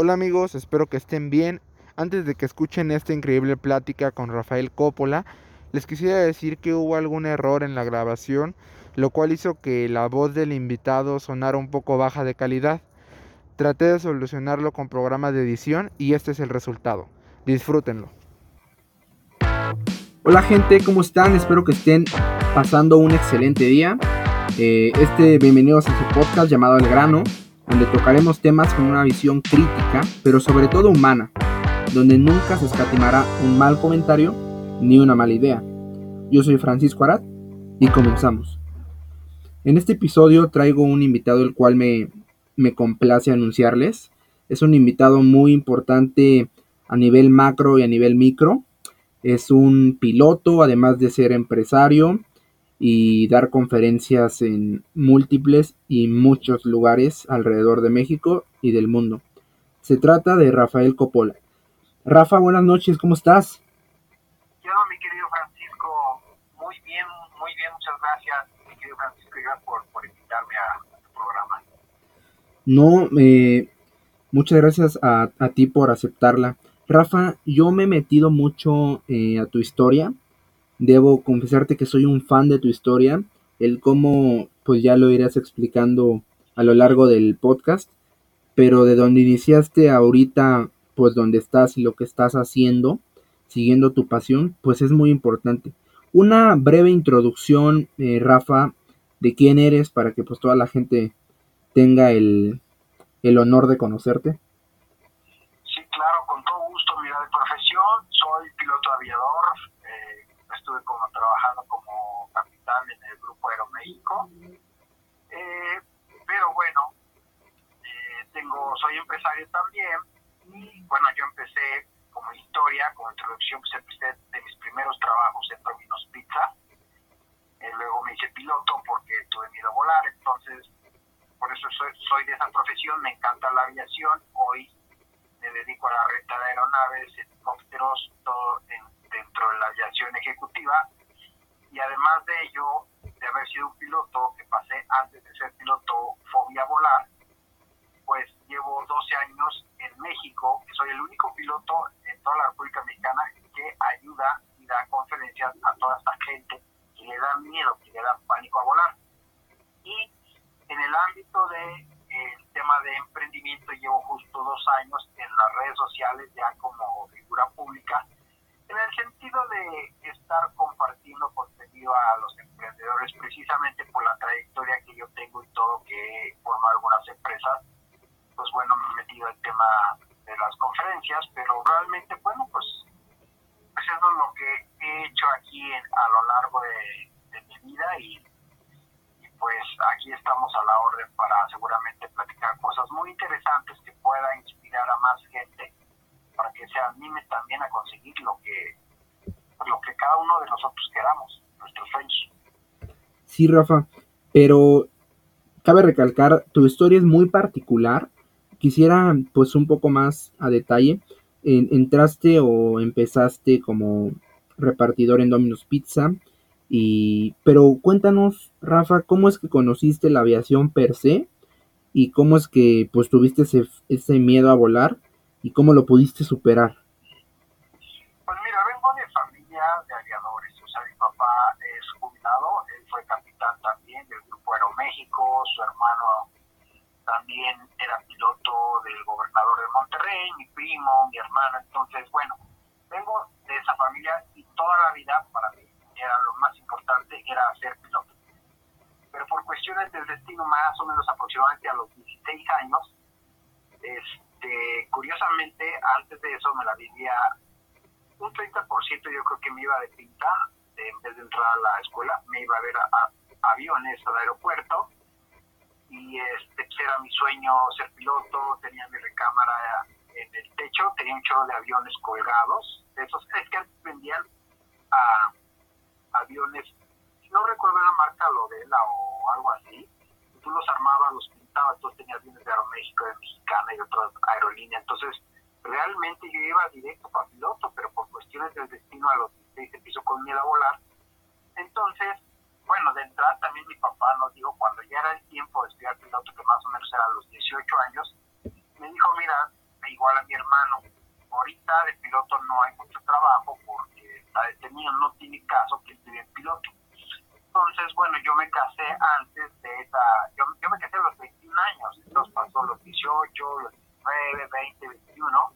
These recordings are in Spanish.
Hola amigos, espero que estén bien. Antes de que escuchen esta increíble plática con Rafael Coppola, les quisiera decir que hubo algún error en la grabación, lo cual hizo que la voz del invitado sonara un poco baja de calidad. Traté de solucionarlo con programas de edición y este es el resultado. Disfrútenlo. Hola gente, ¿cómo están? Espero que estén pasando un excelente día. Eh, este, bienvenidos a su podcast llamado El Grano donde tocaremos temas con una visión crítica, pero sobre todo humana, donde nunca se escatimará un mal comentario ni una mala idea. Yo soy Francisco Arad y comenzamos. En este episodio traigo un invitado el cual me, me complace anunciarles. Es un invitado muy importante a nivel macro y a nivel micro. Es un piloto, además de ser empresario, y dar conferencias en múltiples y muchos lugares alrededor de México y del mundo. Se trata de Rafael Coppola. Rafa, buenas noches, ¿cómo estás? Yo, mi querido Francisco, muy bien, muy bien, muchas gracias, mi querido Francisco, y gracias por, invitarme a, tu programa. No, eh, muchas gracias a, a, ti por aceptarla. Rafa, yo me he metido mucho eh, a tu historia Debo confesarte que soy un fan de tu historia, el cómo pues ya lo irás explicando a lo largo del podcast, pero de donde iniciaste ahorita, pues donde estás y lo que estás haciendo, siguiendo tu pasión, pues es muy importante. Una breve introducción, eh, Rafa, de quién eres para que pues toda la gente tenga el, el honor de conocerte. Sí, claro, con todo gusto. Mira, de profesión soy piloto aviador, estuve como trabajando como capitán en el Aeroméxico. Eh, pero bueno, eh, tengo, soy empresario también y bueno, yo empecé como historia, como introducción, pues empecé de mis primeros trabajos en Domino's Pizza. Eh, luego me hice piloto porque tuve miedo a volar, entonces por eso soy, soy de esa profesión, me encanta la aviación. Hoy me dedico a la renta de aeronaves, helicópteros, todo en dentro de la aviación ejecutiva y además de ello, de haber sido un piloto que pasé antes de ser piloto fobia volar, pues llevo 12 años en México, soy el único piloto en toda la República Mexicana que ayuda y da conferencias a toda esta gente que le da miedo, que le da pánico a volar. Y en el ámbito de el tema de emprendimiento llevo justo dos años en las redes sociales ya como figura pública en el sentido de estar compartiendo contenido a los emprendedores precisamente por la trayectoria que yo tengo y todo que he formado algunas empresas, pues bueno, me he metido el tema de las conferencias, pero realmente, bueno, pues, pues eso es lo que he hecho aquí a lo largo de, mi vida y pues aquí estamos a la orden para seguramente platicar cosas muy interesantes que pueda inspirar a más gente para que se anime también a conseguir lo que, lo que cada uno de nosotros queramos, nuestros sueños. Sí, Rafa, pero cabe recalcar, tu historia es muy particular. Quisiera, pues, un poco más a detalle. entraste o empezaste como repartidor en Domino's Pizza. Y, pero cuéntanos, Rafa, ¿cómo es que conociste la aviación per se? ¿Y cómo es que pues tuviste ese, ese miedo a volar? Y cómo lo pudiste superar? Pues mira, vengo de familia de aviadores, o sea, mi papá es jubilado, él fue capitán también del Grupo Aeroméxico, su hermano también era piloto del gobernador de Monterrey, mi primo, mi hermano, entonces, bueno, vengo de esa familia y toda la vida para mí era lo más importante, era ser piloto. Pero por cuestiones del destino, más o menos aproximadamente a los 16 años, este, este, curiosamente, antes de eso me la vivía un 30% yo creo que me iba de pinta, en vez de entrar a la escuela, me iba a ver a, aviones al aeropuerto. Y este pues, era mi sueño ser piloto, tenía mi recámara en el techo, tenía un chorro de aviones colgados, esos es que vendían a aviones, no recuerdo la marca, Lodela o algo así, tú los armabas, los entonces tenía aviones de Aeroméxico, de Mexicana y otras aerolíneas. Entonces, realmente yo iba directo para piloto, pero por cuestiones del destino a los 16 se piso con miedo a volar. Entonces, bueno, de entrada también mi papá nos dijo, cuando ya era el tiempo de estudiar piloto, que más o menos era a los 18 años, me dijo, mira, igual a mi hermano. Ahorita de piloto no hay mucho trabajo porque está detenido, no tiene caso que en piloto. Entonces, bueno, yo me casé antes de esa, yo, yo me casé a los 21 años, entonces pasó los 18, los 19, 20, 21.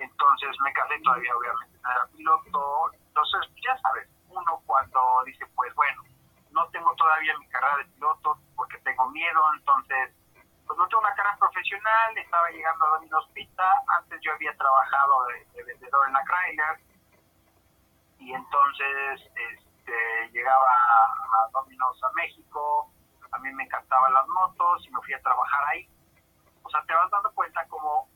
Entonces me casé todavía, obviamente, no era piloto. Entonces, ya sabes, uno cuando dice, pues bueno, no tengo todavía mi carrera de piloto porque tengo miedo, entonces, pues no tengo una carrera profesional, estaba llegando a Domino's Pizza, antes yo había trabajado de, vendedor en la Chrysler, y entonces este, llegaba a Domino's a México, a mí me encantaban las motos y me fui a trabajar ahí. O sea, te vas dando cuenta como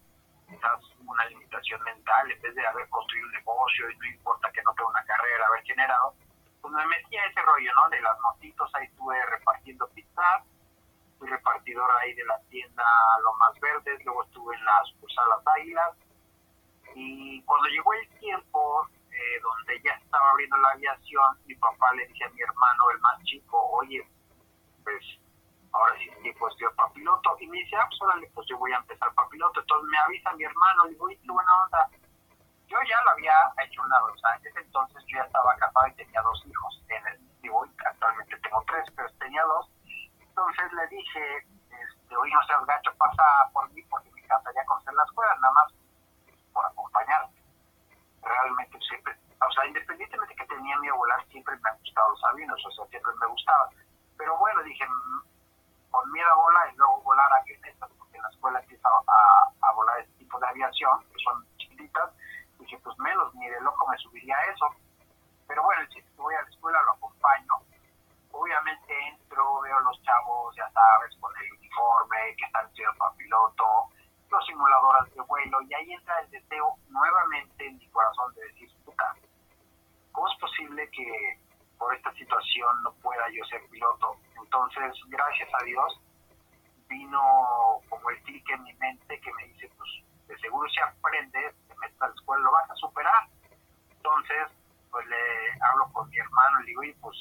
quizás una limitación mental, en vez de haber construido un negocio y no importa que no tenga una carrera, haber generado, pues me metí a ese rollo, ¿no? De las motitos, ahí estuve repartiendo pizzas, fui repartidor ahí de la tienda Lomas Verdes, luego estuve en la sucursal Las Águilas, y cuando llegó el tiempo eh, donde ya estaba abriendo la aviación, mi papá le dice a mi hermano, el más chico, oye, pues ahora sí es tiempo de estudiar para piloto. Y me dice, ah, pues órale, pues yo voy a empezar para piloto. Entonces me avisa mi hermano, le digo, uy, qué buena onda. Yo ya lo había hecho una dos años, entonces yo ya estaba casado y tenía dos hijos. En el, digo, actualmente tengo tres, pero tenía dos. Entonces le dije, este, oye, no seas gacho, pasa por mí porque me encantaría conocer la escuela, nada más. Realmente siempre, o sea, independientemente que tenía miedo a volar, siempre me han gustado los aviones, o sea, siempre me gustaba. Pero bueno, dije, con miedo a volar y luego volar avionetas, porque en la escuela empieza a, a, volar este tipo de aviación, que son chiquititas, dije, pues menos, ni de loco me subiría a eso. Pero bueno, que voy a la escuela lo acompaño. Obviamente entro, veo a los chavos, ya sabes, con el uniforme, que están estudiando para piloto, los simuladores de vuelo, y ahí entra el deseo nuevamente en mi corazón de decir, puta, ¿cómo es posible que por esta situación no pueda yo ser piloto. Entonces, gracias a Dios, vino como el clic en mi mente que me dice, pues de seguro si aprendes, te metes a la escuela, lo vas a superar. Entonces, pues le hablo con mi hermano le digo, y pues,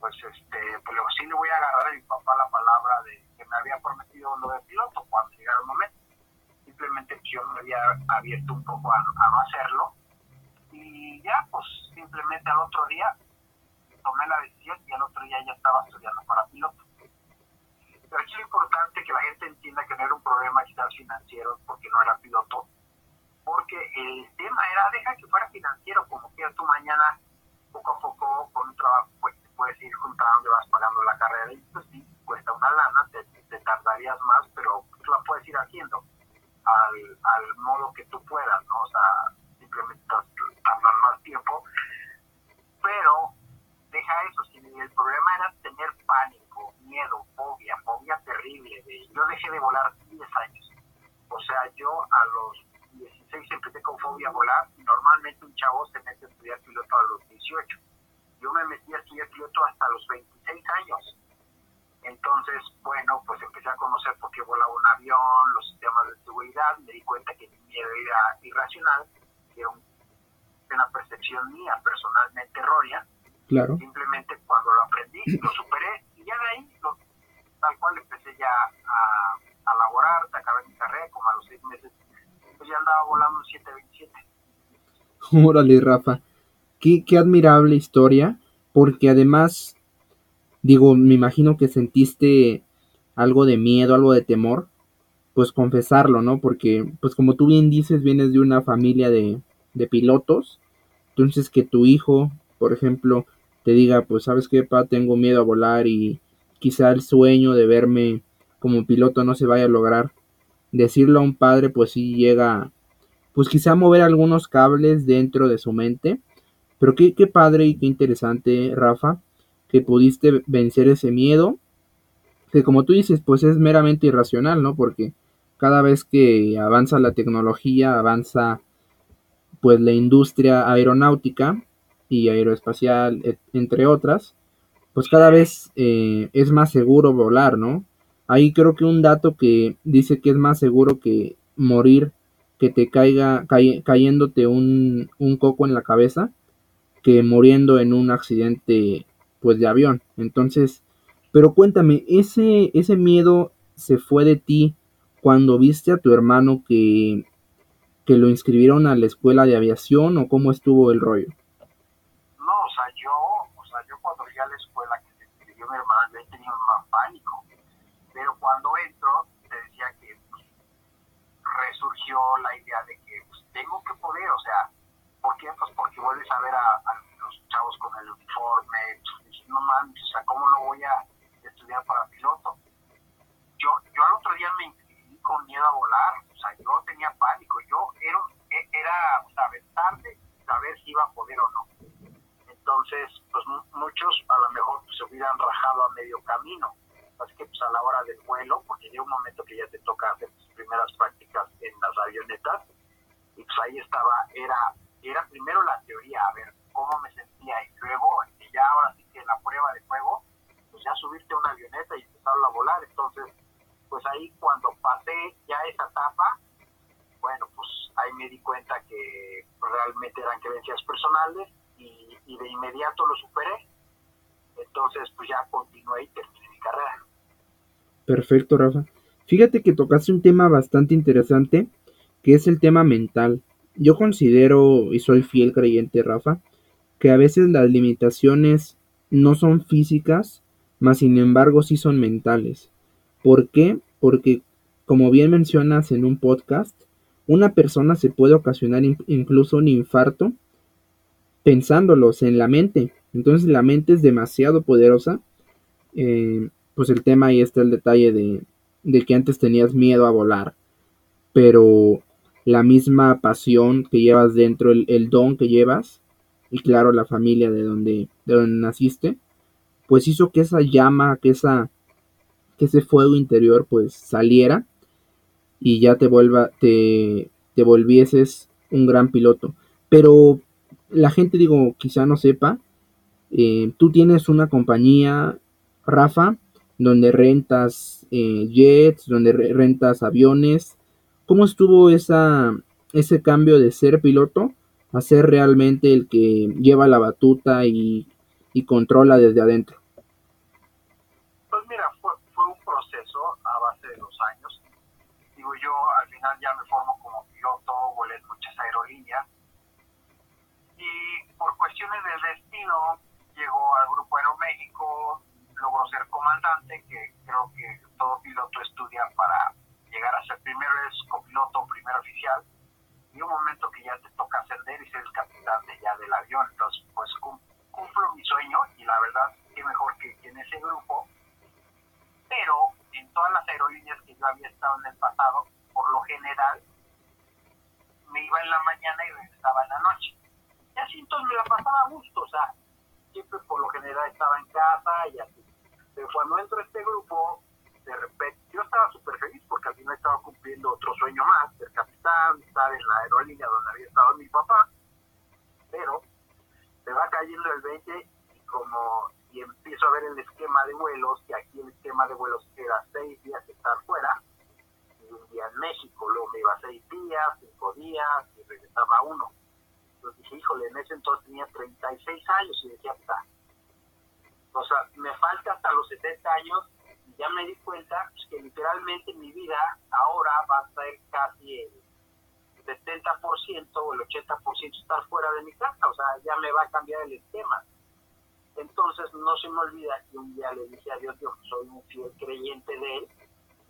pues este, pues sí le voy a agarrar a mi papá la palabra de que me había prometido lo de piloto cuando llegara el momento. Simplemente pues, yo me había abierto un poco a, no hacerlo. Y ya, pues simplemente al otro día tomé la decisión y al otro día ya estaba estudiando para piloto. Pero es importante que la gente entienda que no era un problema quizás financiero porque no era piloto, porque el tema era, deja que fuera financiero, como que tú mañana, poco a poco, con un trabajo, pues puedes ir juntando vas pagando la carrera, y pues sí, cuesta una lana, te, te tardarías más, pero tú la puedes ir haciendo al, al modo que tú puedas, ¿no? O sea, simplemente tardan más tiempo, pero deja eso, si el problema era tener pánico, miedo, fobia, fobia terrible. yo dejé de volar 10 años. O sea, yo a los 16 empecé con fobia a volar normalmente un chavo se mete a estudiar piloto a los 18. Yo me metí a estudiar piloto hasta los 26 años. Entonces, bueno, pues empecé a conocer por qué volaba un avión, los sistemas de seguridad, me di cuenta que mi miedo era irracional, que era una percepción mía personalmente errónea, Claro. Simplemente cuando lo aprendí, lo superé y ya de ahí, tal cual empecé ya a, a laborar, acabé mi carrera, como a los seis meses, pues ya andaba volando un 727. Órale, Rafa. Qué, qué admirable historia, porque además, digo, me imagino que sentiste algo de miedo, algo de temor, pues confesarlo, ¿no? Porque, pues como tú bien dices, vienes de una familia de, de pilotos, entonces que tu hijo, por ejemplo, te diga, pues sabes qué, pa, tengo miedo a volar y quizá el sueño de verme como piloto no se vaya a lograr. Decirlo a un padre, pues sí llega, pues quizá mover algunos cables dentro de su mente. Pero qué, qué padre y qué interesante, Rafa, que pudiste vencer ese miedo, que como tú dices, pues es meramente irracional, ¿no? Porque cada vez que avanza la tecnología, avanza pues la industria aeronáutica, y aeroespacial, entre otras, pues cada vez eh, es más seguro volar, ¿no? Ahí creo que un dato que dice que es más seguro que morir, que te caiga cayéndote un, un coco en la cabeza, que muriendo en un accidente pues de avión. Entonces, pero cuéntame, ese, ese miedo se fue de ti cuando viste a tu hermano que, que lo inscribieron a la escuela de aviación o cómo estuvo el rollo? No, o sea, yo, o sea, yo cuando fui a la escuela que se inscribió mi hermano, yo tenía más pánico. Pero cuando entro, te decía que pues, resurgió la idea de que pues, tengo que poder, o sea, ¿por qué? Pues porque vuelves a ver a, a los chavos con el uniforme, pues, no mames, o sea, ¿cómo no voy a estudiar para piloto? Yo, yo al otro día me inscribí con miedo a volar, o sea, yo tenía pánico, yo era, era o sea, tarde saber si iba a poder o no. Entonces, pues muchos a lo mejor pues, se hubieran rajado a medio camino. Así que pues a la hora del vuelo, porque llega un momento que ya te toca hacer tus primeras prácticas en las avionetas, y pues ahí estaba, era, era primero la teoría, a ver cómo me sentía, y luego, y ya ahora sí la prueba de fuego, pues ya subirte a una avioneta y empezar a volar. Entonces, pues ahí cuando pasé ya esa etapa, bueno, pues ahí me di cuenta que realmente eran creencias personales y, y de inmediato lo superé. Entonces, pues ya continué y terminé mi carrera. Perfecto, Rafa. Fíjate que tocaste un tema bastante interesante, que es el tema mental. Yo considero, y soy fiel creyente, Rafa, que a veces las limitaciones no son físicas, mas sin embargo sí son mentales. ¿Por qué? Porque, como bien mencionas en un podcast, una persona se puede ocasionar incluso un infarto pensándolos en la mente. Entonces la mente es demasiado poderosa. Eh, pues el tema ahí está el detalle de, que antes tenías miedo a volar, pero la misma pasión que llevas dentro, el, don que llevas, y claro, la familia de donde, de donde naciste, pues hizo que esa llama, que, esa, que ese fuego interior pues saliera y ya te vuelva, te, te volvieses un gran piloto. Pero la gente, digo, quizá no sepa, eh, tú tienes una compañía, Rafa, donde rentas eh, jets, donde rentas aviones. ¿Cómo estuvo esa, ese cambio de ser piloto a ser realmente el que lleva la batuta y, y controla desde adentro? Pues mira, fue, fue, un proceso a base de los años. Digo, yo al final ya me formo como piloto, volé muchas aerolíneas y por cuestiones del destino llegó al Grupo Aeroméxico, logró ser comandante, que creo que todo piloto estudia para llegar a ser primero es copiloto, primer oficial, un momento que ya te toca ascender y ser el capitán de ya del avión. Entonces, pues cumplo mi sueño y la verdad, qué mejor que, que en ese grupo. Pero en todas las aerolíneas que yo había estado en el pasado, por lo general, me iba en la mañana y regresaba en la noche. Y así entonces me la pasaba a gusto, o sea, siempre por lo general estaba en casa y así. Pero cuando entro a este grupo, de repente, yo estaba súper feliz porque al final estaba cumpliendo otro sueño más, ser capitán, estar en la aerolínea donde había estado mi papá, pero se va cayendo el 20 y como y empiezo a ver el esquema de vuelos, que aquí el esquema de vuelos era seis días estar fuera, y un día en México, luego me iba seis días, cinco días, y regresaba uno. Entonces dije, híjole, en ese entonces tenía 36 años y decía, está. O sea, me falta hasta los 70 años y ya me di cuenta pues, que literalmente mi vida ahora va a ser casi el 70% o el 80% estar fuera de mi casa. O sea, ya me va a cambiar el esquema. Entonces no se me olvida que un día le dije a Dios, yo soy un fiel creyente de Él,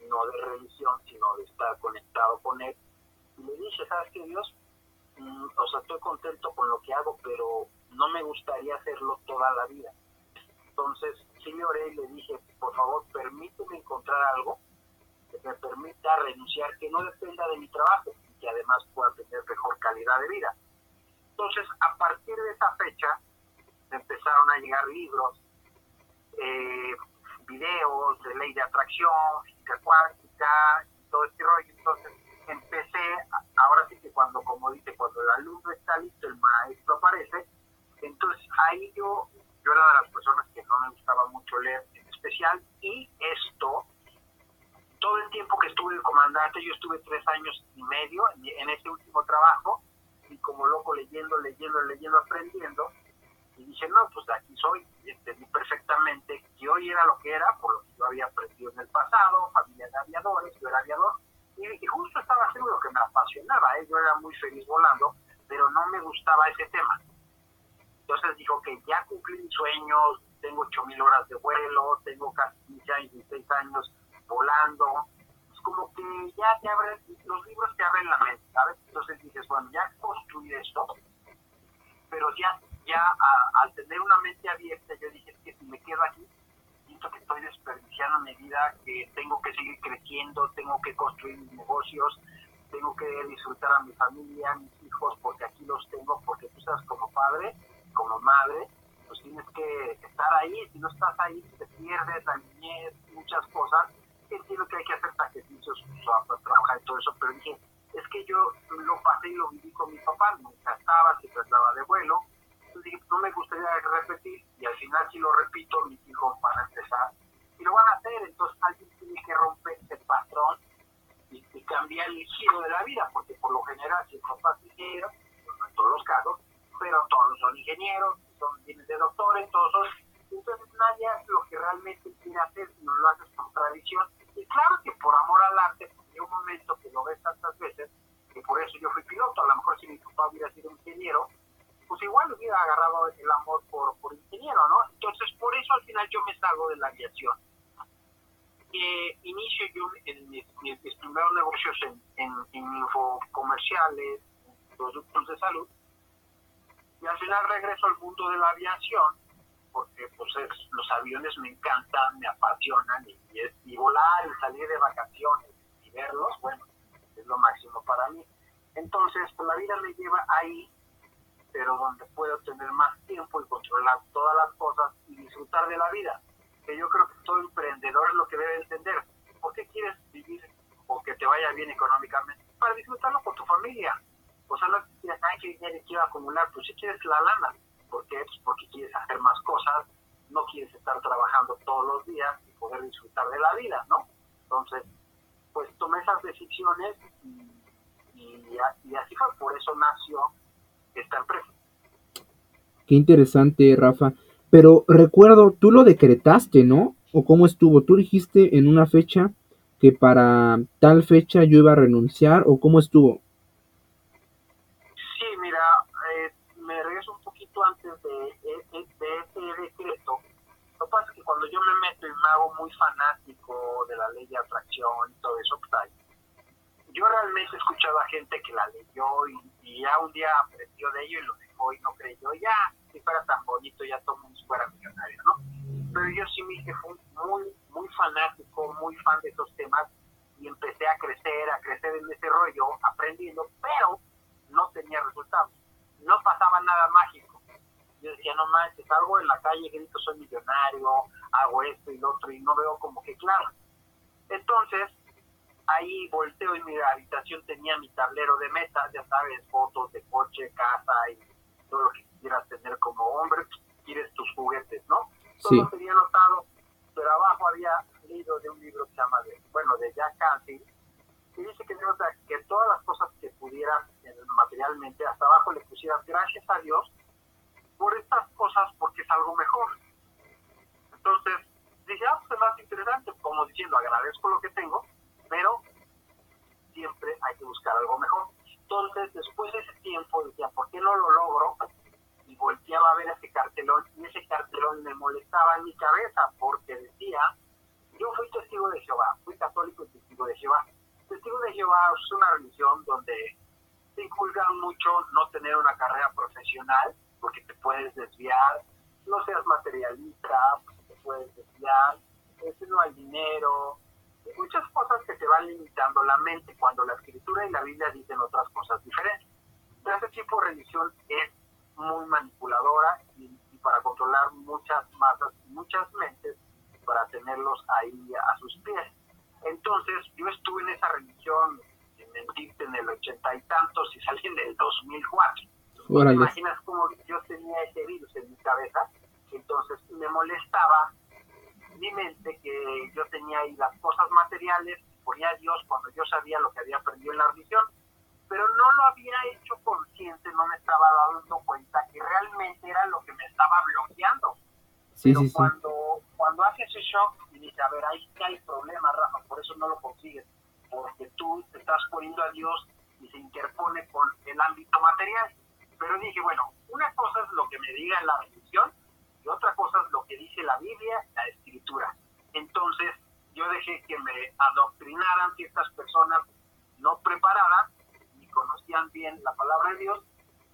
no de religión, sino de estar conectado con Él. Y le dije, ¿sabes qué, Dios? Mm, o sea, estoy contento con lo que hago, pero no me gustaría hacerlo toda la vida. Entonces, y le dije, por favor, permíteme encontrar algo que me permita renunciar, que no dependa de mi trabajo y que además pueda tener mejor calidad de vida. Entonces, a partir de esa fecha, empezaron a llegar libros, eh, videos de ley de atracción, física cuántica, todo este rollo. Entonces, empecé, ahora sí que cuando, como dice, cuando el alumno está listo, el maestro aparece. Entonces, ahí yo, yo era de las personas que no me gustaba mucho leer en especial, y esto, todo el tiempo que estuve de comandante, yo estuve tres años y medio en ese último trabajo, y como loco leyendo, leyendo, leyendo, aprendiendo, y dije, no, pues de aquí soy, y entendí perfectamente que hoy era lo que era, por lo que yo había aprendido en el pasado, familia de aviadores, yo era aviador, me apasionaba, ¿eh? yo era muy feliz volando, pero no me gustaba ese tema. Entonces dijo que ya cumplí mis sueños, tengo 8.000 horas de vuelo, tengo casi 15 años, 16 años volando, es como que ya te abren, los libros te abren la mente, ¿sabes? Entonces dices, bueno, ya construí esto, pero ya, ya al tener una mente abierta, yo dije, que si me quedo aquí, siento que estoy desperdiciando mi vida, que tengo que seguir creciendo, tengo que construir mis negocios, tengo que disfrutar a mi familia, a mis hijos, porque aquí los tengo, porque tú sabes, como padre, como madre, pues tienes que estar ahí, si no estás ahí, te pierdes la niñez, muchas cosas, entiendo que hay que hacer sacrificios trabajar y todo eso, pero dije, es que yo lo pasé y lo viví con mi papá, me encantaba, se trataba de vuelo, entonces dije, no me gustaría repetir, y al final si lo repito, mis hijos van a empezar, y lo van a hacer, entonces alguien tiene que romper ese patrón y, cambiar el giro de la vida, porque por lo general si el papá es ingeniero, no en todos los casos, pero todos son ingenieros, son bienes de doctores, todos son, entonces nadie hace lo que realmente quiere hacer, no lo haces por tradición, y claro que por amor al arte, hay un momento que lo ves tantas veces, que por eso yo fui piloto. A lo mejor si mi papá hubiera sido ingeniero, pues igual hubiera agarrado el amor por, por ingeniero, ¿no? Entonces, por eso al final yo me salgo de la aviación. Eh, inicio yo en mis, primeros negocios en, en, en infocomerciales, productos de salud, y al final regreso al mundo de la aviación porque pues los aviones me encantan, me apasionan y, y, volar y salir de vacaciones y verlos, bueno, es lo máximo para mí. Entonces, pues la vida me lleva ahí, pero donde puedo tener más tiempo y controlar todas las cosas y disfrutar de la vida, que yo creo que todo emprendedor es lo que debe entender. ¿Por qué quieres vivir o que te vaya bien económicamente? Para disfrutarlo con tu familia. O sea, no ay, que quiero acumular, pues si quieres la lana ¿Por qué? Pues porque quieres hacer más cosas, no quieres estar trabajando todos los días y poder disfrutar de la vida, ¿no? Entonces, pues tomé esas decisiones y, así fue, por eso nació esta empresa. Qué interesante, Rafa. Pero recuerdo, tú lo decretaste, ¿no? ¿O cómo estuvo? ¿Tú dijiste en una fecha que para tal fecha yo iba a renunciar o cómo estuvo? antes de, ese decreto, lo que pasa es que cuando yo me meto y me hago muy fanático de la ley de atracción y todo eso, pues, yo realmente he escuchado a gente que la leyó y, ya un día aprendió de ello y lo dejó y no creyó, ya, si fuera tan bonito, ya todo el mundo fuera millonario, ¿no? Pero yo sí me fui muy, muy fanático, muy fan de esos temas y empecé a crecer, a crecer en ese rollo, aprendiendo, pero no tenía resultados. No pasaba nada mágico yo decía, no manches, salgo en la calle, grito, soy millonario, hago esto y lo otro, y no veo como que claro. Entonces, ahí volteo y mi habitación tenía mi tablero de metas, ya sabes, fotos de coche, casa y todo lo que quieras tener como hombre, quieres tus juguetes, ¿no? Todo tenía anotado, pero abajo había leído de un libro que se llama, de, bueno, de Jack Canfield, y dice que, que todas las cosas que pudieras materialmente, hasta abajo le pusieras gracias a Dios por estas cosas porque es algo mejor. Entonces, dije, ah, pues es más interesante, como diciendo, agradezco lo que tengo, pero siempre hay que buscar algo mejor. Entonces, después de ese tiempo, decía, ¿por qué no lo logro? Y volteaba a ver ese cartelón, y ese cartelón me molestaba en mi cabeza, porque decía, yo fui testigo de Jehová, fui católico y testigo de Jehová. Testigo de Jehová es una religión donde se inculcan mucho no tener una carrera profesional, porque te puedes desviar, no seas materialista, te puedes desviar, ese no hay dinero, muchas cosas que te van limitando la mente cuando la escritura y la Biblia dicen otras cosas diferentes. Pero ese tipo de religión es muy manipuladora y, para controlar muchas masas, muchas mentes, para tenerlos ahí a sus pies. Entonces, yo estuve en esa religión, en en el ochenta y tantos y salí en el 2004 ¿Te imaginas cómo yo tenía ese virus en mi cabeza? Entonces me molestaba mi mente que yo tenía ahí las cosas materiales, ponía a Dios cuando yo sabía lo que había aprendido en la religión, pero no lo había hecho consciente, no me estaba dando cuenta que realmente era lo que me estaba bloqueando. Sí, pero sí, cuando, cuando hace ese shock y dice, a ver, ahí hay problema, Rafa, por eso no lo consigues, porque tú te estás poniendo a Dios y se interpone con el ámbito material. Pero dije, bueno, una cosa es lo que me diga la religión y otra cosa es lo que dice la Biblia, la escritura. Entonces, yo dejé que me adoctrinaran ciertas personas no preparadas ni conocían bien la palabra de Dios.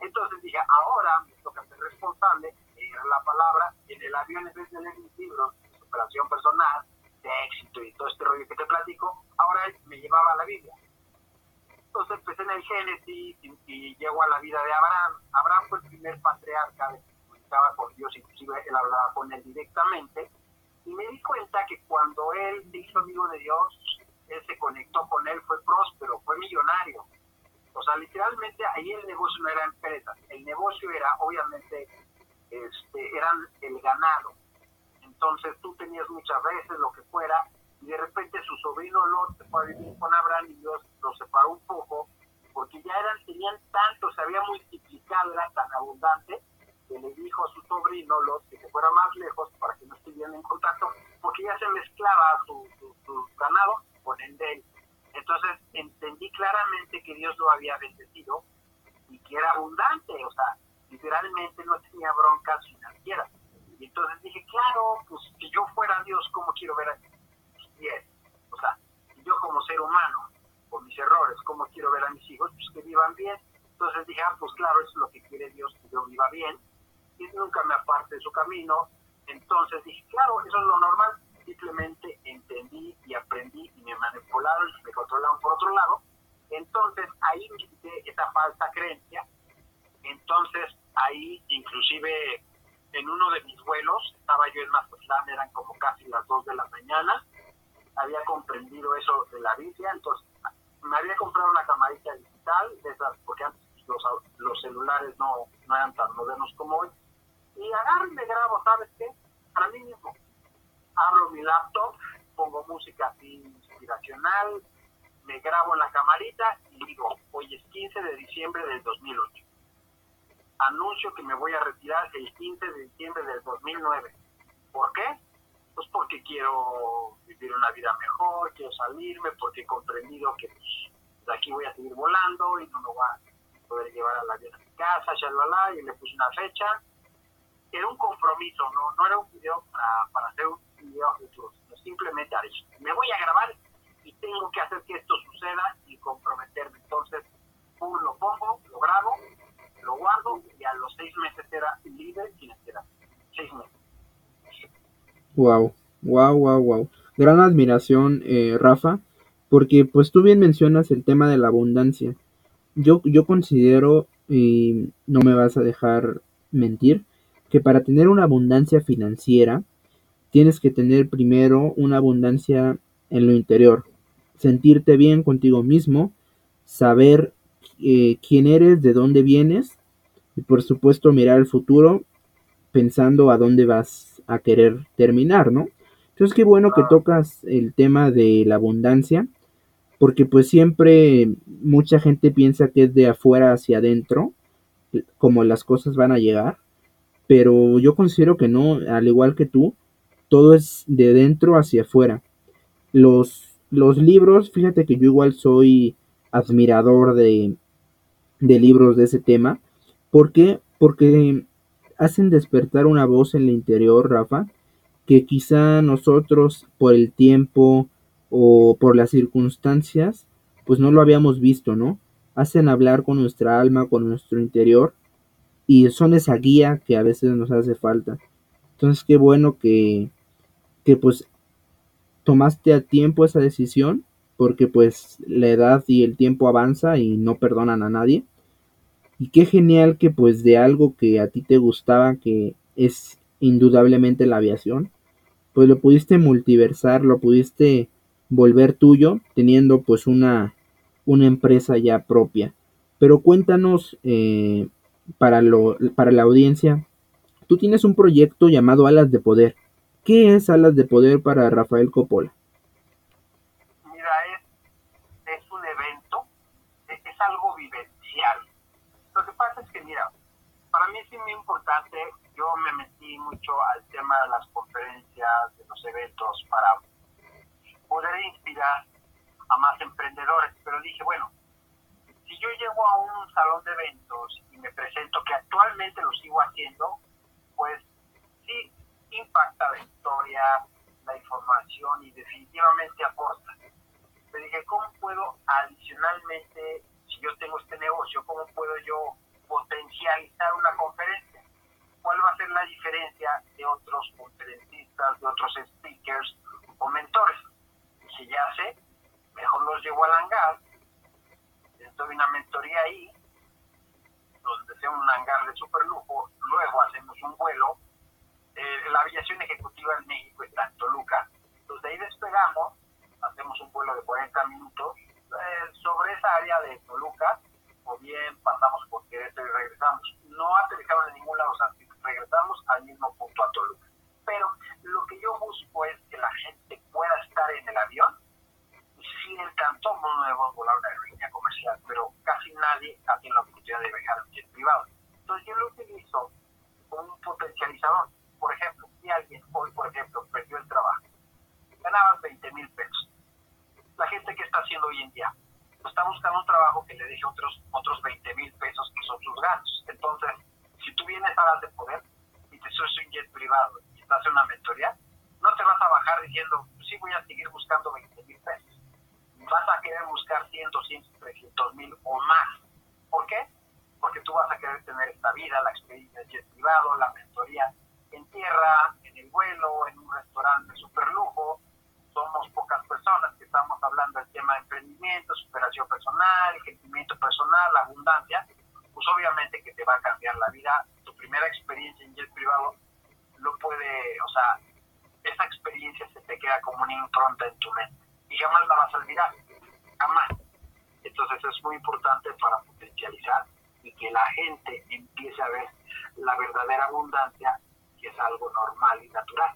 Entonces dije, ahora me toca ser responsable, leer la palabra, en el avión en vez de leer mis libros superación personal, de éxito y todo este rollo que te platico, ahora me llevaba a la Biblia. Entonces empecé en el Génesis y, y llego a la vida de Abraham. Abraham fue el primer patriarca que comunicaba con Dios, inclusive él hablaba con él directamente. Y me di cuenta que cuando él se hizo amigo de Dios, él se conectó con él, fue próspero, fue millonario. O sea, literalmente ahí el negocio no era empresa, el negocio era, obviamente, este, eran el ganado. Entonces tú tenías muchas veces lo que fuera, y de repente su sobrino Lot se fue a vivir con Abraham y Dios lo separó un poco, porque ya eran, tenían tanto, se había multiplicado, era tan abundante, que le dijo a su sobrino Lot que se fuera más lejos para que no estuvieran en contacto, porque ya se mezclaba su, su, ganado con el de él. Entonces entendí claramente que Dios lo había bendecido y que era abundante, o sea, literalmente no tenía broncas financieras. Y entonces dije, claro, pues si yo fuera Dios, ¿cómo quiero ver a bien? O sea, yo como ser humano, con mis errores, ¿cómo quiero ver a mis hijos? Pues que vivan bien. Entonces dije, ah, pues claro, eso es lo que quiere Dios, que yo viva bien y nunca me aparte de su camino. Entonces dije, claro, eso es lo normal. Simplemente entendí y aprendí y me manipularon y me controlaron por otro lado. Entonces ahí me quité esa falsa creencia. Entonces ahí inclusive en uno de mis vuelos, estaba yo en Mazatlán, eran como casi las 2 de la mañana, había comprendido eso de la Biblia, entonces me había comprado una camarita digital, de esas, porque antes los, celulares no, no eran tan modernos como hoy, y agarro y me grabo, ¿sabes qué? Para mí mismo. Abro mi laptop, pongo música inspiracional, me grabo en la camarita y digo, hoy es 15 de diciembre del 2008. Anuncio que me voy a retirar el 15 de diciembre del 2009. ¿Por qué? Pues porque quiero vivir una vida mejor, quiero salirme, porque he comprendido que pues, de aquí voy a seguir volando y no me voy a poder llevar a la vida a mi casa, shalala, y le puse una fecha era un compromiso, no, no era un video para, para hacer un video futuro, sino simplemente decir, me voy a grabar y tengo que hacer que esto suceda y comprometerme. Entonces, pum, lo pongo, lo grabo, lo guardo y a los seis meses era libre sin esperar. Seis meses. Wow, wow, wow, wow. Gran admiración, eh, Rafa, porque pues tú bien mencionas el tema de la abundancia. Yo, yo considero, y no me vas a dejar mentir, que para tener una abundancia financiera tienes que tener primero una abundancia en lo interior, sentirte bien contigo mismo, saber eh, quién eres, de dónde vienes y por supuesto mirar el futuro pensando a dónde vas a querer terminar, ¿no? Entonces qué bueno que tocas el tema de la abundancia, porque pues siempre mucha gente piensa que es de afuera hacia adentro, como las cosas van a llegar, pero yo considero que no, al igual que tú, todo es de dentro hacia afuera. Los, los libros, fíjate que yo igual soy admirador de, de libros de ese tema. ¿Por qué? Porque hacen despertar una voz en el interior, Rafa, que quizá nosotros por el tiempo o por las circunstancias, pues no lo habíamos visto, ¿no? Hacen hablar con nuestra alma, con nuestro interior y son esa guía que a veces nos hace falta. Entonces, qué bueno que, que pues tomaste a tiempo esa decisión, porque pues la edad y el tiempo avanza y no perdonan a nadie. Y qué genial que pues de algo que a ti te gustaba, que es indudablemente la aviación, pues lo pudiste multiversar, lo pudiste volver tuyo, teniendo pues una, una empresa ya propia. Pero cuéntanos eh, para, lo, para la audiencia, tú tienes un proyecto llamado Alas de Poder. ¿Qué es Alas de Poder para Rafael Coppola? Mira, es, es un evento, es, es, algo vivencial. Lo que pasa es que, mira, es muy importante, yo me metí mucho al tema de las conferencias, de los eventos, para poder inspirar a más emprendedores, pero dije, bueno, llego a un salón de eventos y me presento, que actualmente lo sigo haciendo, pues sí impacta la historia, la información y definitivamente aporta. Me dije, ¿cómo puedo adicionalmente, si yo tengo este negocio, cómo puedo yo potencializar una conferencia? ¿Cuál va a ser la diferencia de otros conferencistas, de otros speakers o mentores? Si ya sé, mejor los llevo al hangar, les doy una mentoría ahí, donde sea un hangar de super lujo, luego hacemos un vuelo. Eh, la aviación ejecutiva en México está en Toluca, entonces de ahí despegamos, hacemos un vuelo de 40 minutos eh, sobre esa área de Toluca, o bien pasamos por Querétaro y regresamos. No aterrizamos en ningún lado, o sea, regresamos al mismo punto a Toluca. Pero lo que yo busco es que la gente pueda estar en el avión sientan, todos nuevos volar una aerolínea comercial, pero casi nadie ha tenido la oportunidad de viajar en jet privado. Entonces yo lo utilizo como un potencializador. Por ejemplo, si alguien hoy, por ejemplo, perdió el trabajo, ganaba 20 mil pesos. La gente que está haciendo hoy en día, pues está buscando un trabajo que le deje otros otros 20 mil pesos que son sus gastos. Entonces, si tú vienes a las de poder y te subes un jet privado y estás en una mentoría, no te vas a bajar diciendo, sí voy a seguir buscando 20 mil pesos vas a querer buscar 100, 200, 300 mil o más. ¿Por qué? Porque tú vas a querer tener esta vida, la experiencia de jet privado, la mentoría en tierra, en el vuelo, en un restaurante super lujo. Somos pocas personas que estamos hablando del tema de emprendimiento, superación personal, crecimiento personal, abundancia. Pues obviamente que te va a cambiar la vida. Tu primera experiencia en jet privado lo puede, o sea, esa experiencia se te queda como una impronta en tu mente y jamás la vas a olvidar, jamás. Entonces es muy importante para potencializar y que la gente empiece a ver la verdadera abundancia, que es algo normal y natural.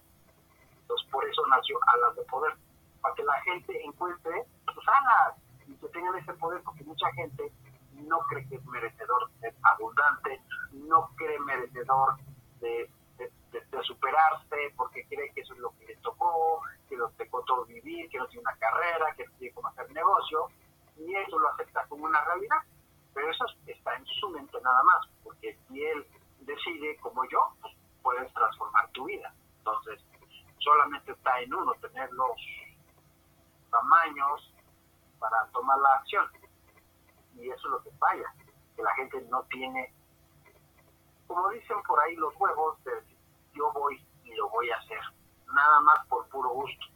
Entonces por eso nació Alas de Poder, para que la gente encuentre sus alas y que tengan ese poder, porque mucha gente no cree que es merecedor de abundante, no cree merecedor de de, superarse porque cree que eso es lo que le tocó, que lo tocó todo vivir, que no tiene una carrera, que no tiene cómo hacer negocio, y eso lo acepta como una realidad. Pero eso está en su mente nada más, porque si él decide como yo, pues puedes transformar tu vida. Entonces, solamente está en uno tener los tamaños para tomar la acción. Y eso es lo que falla, que la gente no tiene, como dicen por ahí, los huevos yo voy y lo voy a hacer, nada más por puro gusto.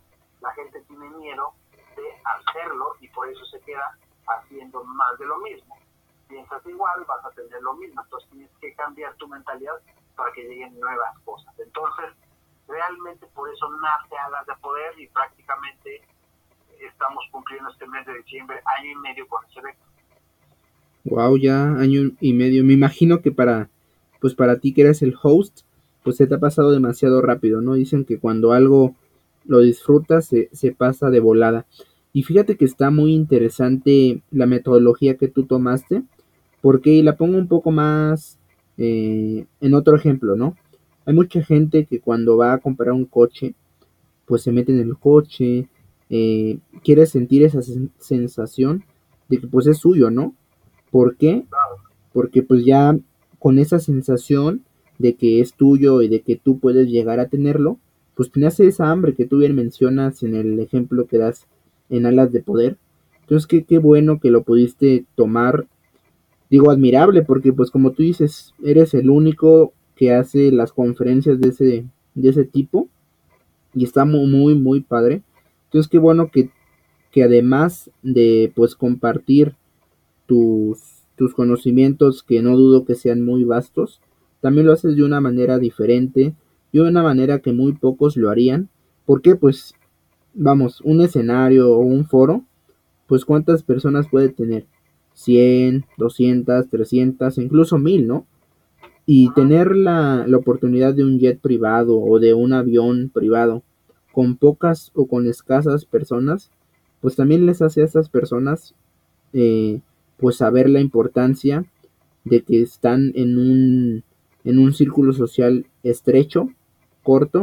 La gente tiene miedo de hacerlo y por eso se queda haciendo más de lo mismo. Piensas igual, vas a tener lo mismo, entonces tienes que cambiar tu mentalidad para que lleguen nuevas cosas. Entonces, realmente por eso nace Alas de Poder y prácticamente estamos cumpliendo este mes de diciembre año y medio con ese. Wow, ya año y medio. Me imagino que para, pues para ti que eres el host, pues se te ha pasado demasiado rápido, ¿no? Dicen que cuando algo lo disfrutas se, pasa de volada. Y fíjate que está muy interesante la metodología que tú tomaste, porque la pongo un poco más eh, en otro ejemplo, ¿no? Hay mucha gente que cuando va a comprar un coche, pues se mete en el coche, eh, quiere sentir esa sensación de que pues es suyo, ¿no? ¿Por qué? Porque pues ya con esa sensación de que es tuyo y de que tú puedes llegar a tenerlo, pues tienes esa hambre que tú bien mencionas en el ejemplo que das en Alas de Poder. Entonces, qué, qué bueno que lo pudiste tomar. Digo, admirable, porque pues como tú dices, eres el único que hace las conferencias de ese, de ese tipo. Y está muy, muy, muy padre. Entonces, qué bueno que, que además de pues compartir tus, tus conocimientos, que no dudo que sean muy vastos, también lo haces de una manera diferente, de una manera que muy pocos lo harían. porque Pues, vamos, un escenario o un foro, pues cuántas personas puede tener? 100, 200, 300, incluso 1000, ¿no? Y tener la, la, oportunidad de un jet privado o de un avión privado con pocas o con escasas personas, pues también les hace a esas personas eh, pues saber la importancia de que están en un en un círculo social estrecho, corto,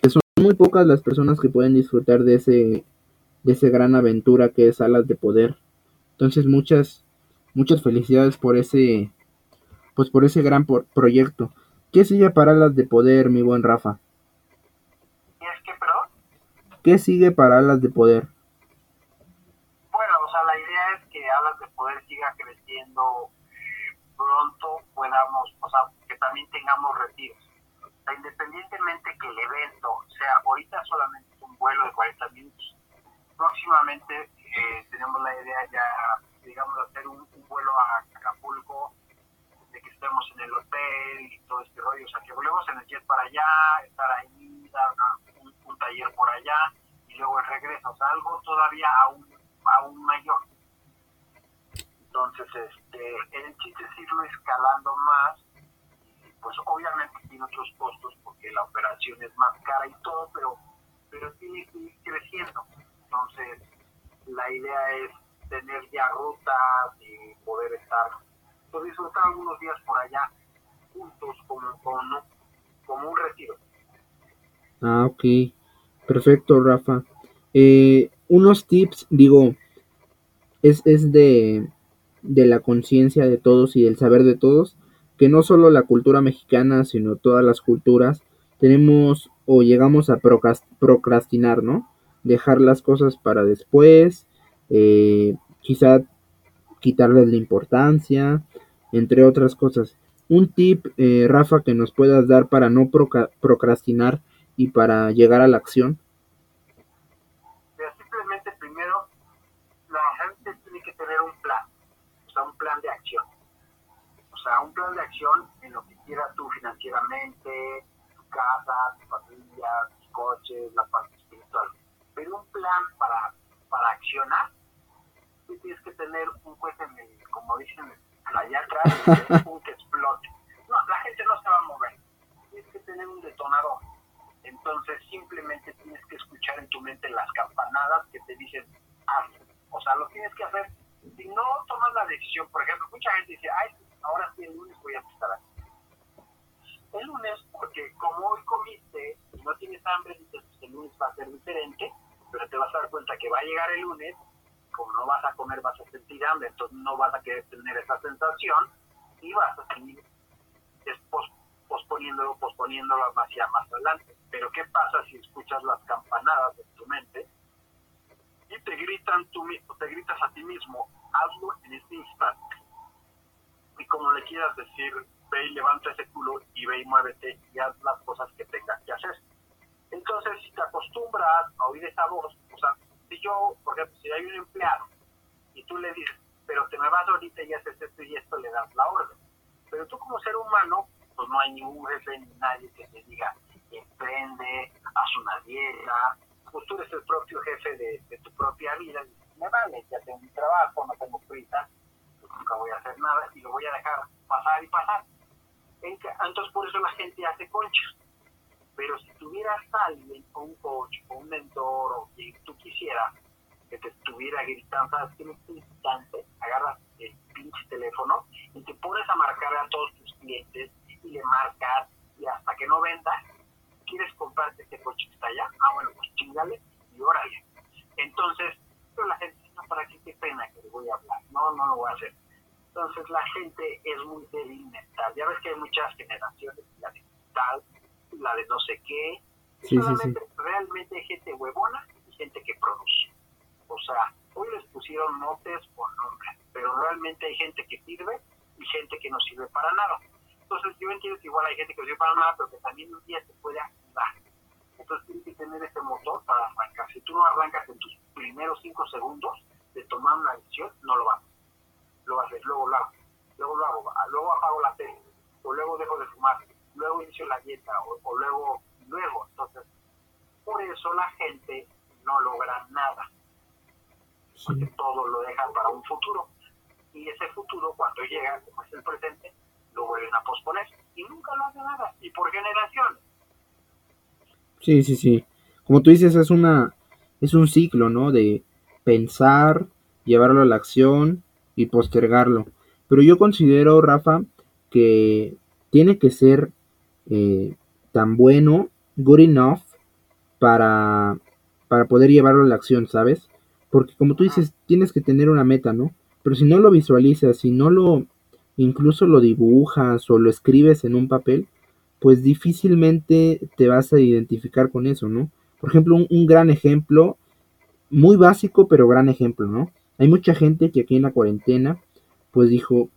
que son muy pocas las personas que pueden disfrutar de ese de esa gran aventura que es Alas de Poder. Entonces muchas muchas felicidades por ese, pues por ese gran proyecto. ¿Qué sigue para Alas de Poder, mi buen Rafa? ¿Y es que, perdón? ¿Qué sigue para Alas de Poder? Bueno, o sea, la idea es que Alas de Poder siga creciendo pronto, podamos, o sea, que también tengamos retiros. O sea, independientemente que el evento sea ahorita solamente un vuelo de 40 minutos, próximamente eh, tenemos la idea ya, digamos, de hacer un, vuelo a Acapulco, de que estemos en el hotel y todo este rollo, o sea, que volvemos en el jet para allá, estar ahí, dar un, taller por allá y luego el regreso, o sea, algo todavía aún, aún mayor. Entonces, este, el chiste es irlo escalando más, pues obviamente tiene otros costos porque la operación es más cara y todo, pero, pero tiene que ir creciendo. Entonces, la idea es tener ya rutas y poder estar, pues disfrutar algunos días por allá juntos como, como, un retiro. Ah, ok. Perfecto, Rafa. Eh, unos tips, digo, es, es de, de la conciencia de todos y del saber de todos, que no solo la cultura mexicana, sino todas las culturas, tenemos o llegamos a procrastinar, ¿no? dejar las cosas para después, eh, quizá quitarles la importancia, entre otras cosas. Un tip, eh, Rafa, que nos puedas dar para no procrastinar y para llegar a la acción. Simplemente primero, la gente tiene que tener un plan, o sea, un plan de acción. O sea, un plan de acción en lo que quieras tú financieramente, tu casa, tu familia, tus coches, la parte espiritual pero un plan para, para accionar, tienes que tener un juez en el, como dicen allá atrás, un que explote. No, la gente no se va a mover. Tienes que tener un detonador. Entonces simplemente tienes que escuchar en tu mente las campanadas que te dicen, hazlo. O sea, lo tienes que hacer. Si no tomas la decisión, por ejemplo, mucha gente dice, ay, ahora sí el lunes voy a estar aquí. El lunes, porque como hoy comiste y no tienes hambre, dices, el lunes va a ser diferente, pero te vas a dar cuenta que va a llegar el lunes, como no vas a comer vas a sentir hambre, entonces no vas a querer tener esa sensación y vas a seguir posponiéndolo, posponiéndolo hacia más adelante. Pero ¿qué pasa si escuchas las campanadas de tu mente y te gritan tú mismo, te gritas a ti mismo, hazlo en este instante? Y como le quieras decir, ve y levanta ese culo y ve y muévete y haz las cosas que tengas que hacer. Entonces, si te acostumbras a oír esa voz, o sea, si yo, por ejemplo, si hay un empleado y tú le dices, pero te me vas ahorita y haces esto y esto, le das la orden. Pero tú como ser humano, pues no hay ningún jefe ni nadie que te diga, emprende, haz una dieta, pues tú eres el propio jefe de, tu propia vida. Me vale, ya tengo mi trabajo, no tengo prisa, nunca voy a hacer nada y lo voy a dejar pasar y pasar. Entonces por eso la gente hace conchas pero si tuvieras alguien, o un coach, o un mentor, o quien tú quisieras, que te estuviera gritando, sabes en este instante agarras el pinche teléfono y te pones a marcar a todos tus clientes y le marcas y hasta que no vendas, quieres comprarte ese coche que está allá, ah bueno, pues chingale y órale. Entonces, pero la gente dice, no, ¿para qué? Qué pena que le voy a hablar. No, no lo voy a hacer. Entonces la gente es muy débil mental. Ya ves que hay muchas generaciones, la digital, la de no sé qué. Sí, Realmente hay gente huevona y gente que produce. O sea, hoy les pusieron notes por nombre, pero realmente hay gente que sirve y gente que no sirve para nada. Entonces, yo entiendo que igual hay gente que no sirve para nada, pero que también un día se puede activar. Entonces, tienes que tener ese motor para arrancar. Si tú no arrancas en tus primeros cinco segundos de tomar una decisión, no lo vas. Lo hacer, luego lo hago, luego lo hago, luego apago la tele, o luego dejo de fumar, luego inicio la dieta o, luego, luego. Entonces, por eso la gente no logra nada. Porque todo lo dejan para un futuro. Y ese futuro, cuando llega, como es el presente, lo vuelven a posponer. Y nunca lo hacen nada. Y por generación. Sí, sí, sí. Como tú dices, es una es un ciclo, ¿no? De pensar, llevarlo a la acción y postergarlo. Pero yo considero, Rafa, que tiene que ser eh, tan bueno, good enough, para, para poder llevarlo a la acción, ¿sabes? Porque como tú dices, tienes que tener una meta, ¿no? Pero si no lo visualizas, si no lo incluso lo dibujas o lo escribes en un papel, pues difícilmente te vas a identificar con eso, ¿no? Por ejemplo, un, un gran ejemplo, muy básico, pero gran ejemplo, ¿no? Hay mucha gente que aquí en la cuarentena, pues dijo,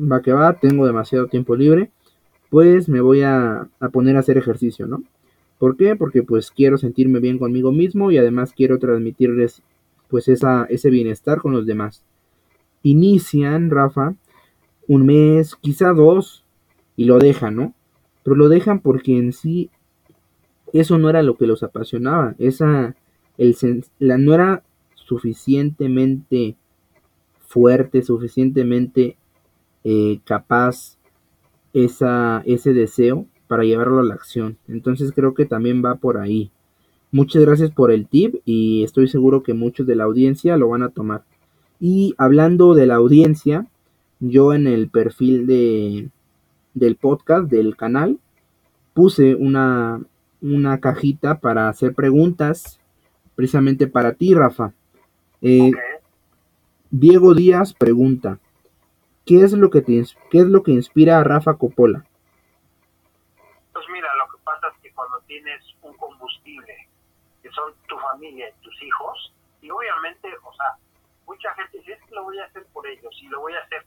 va que va, tengo demasiado tiempo libre, pues me voy a, a poner a hacer ejercicio, ¿no? ¿Por qué? Porque pues quiero sentirme bien conmigo mismo y además quiero transmitirles pues esa, ese bienestar con los demás. Inician, Rafa, un mes, quizá dos, y lo dejan, ¿no? Pero lo dejan porque en sí eso no era lo que los apasionaba, esa, el, la, no era suficientemente fuerte, suficientemente eh, capaz esa, ese deseo para llevarlo a la acción. Entonces creo que también va por ahí. Muchas gracias por el tip y estoy seguro que muchos de la audiencia lo van a tomar. Y hablando de la audiencia, yo en el perfil de, del podcast, del canal, puse una, una cajita para hacer preguntas precisamente para ti, Rafa. Eh, okay. Diego Díaz pregunta, ¿qué es lo que te, qué es lo que inspira a Rafa Coppola? Pues mira, lo que pasa es que cuando tienes un combustible, que son tu familia y tus hijos, y obviamente, o sea, mucha gente dice, es que lo voy a hacer por ellos, y lo voy a hacer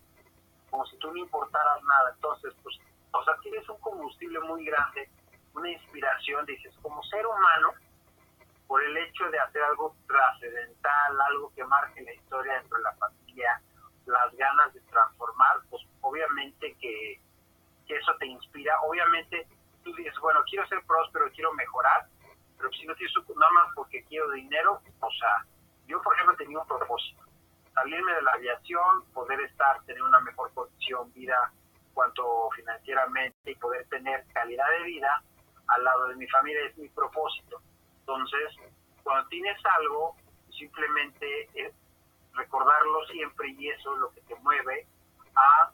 como si tú no importaras nada, entonces, pues, o sea, tienes un combustible muy grande, una inspiración, dices, como ser humano, por el hecho de hacer algo trascendental, algo que marque la historia dentro de la familia, las ganas de transformar, pues obviamente que, eso te inspira. Obviamente tú dices, bueno, quiero ser próspero, quiero mejorar, pero si no tienes nada más porque quiero dinero, o sea, yo por ejemplo tenía un propósito, salirme de la aviación, poder estar, tener una mejor condición, vida, cuanto financieramente y poder tener calidad de vida al lado de mi familia es mi propósito. Entonces, cuando tienes algo, simplemente es recordarlo siempre y eso es lo que te mueve a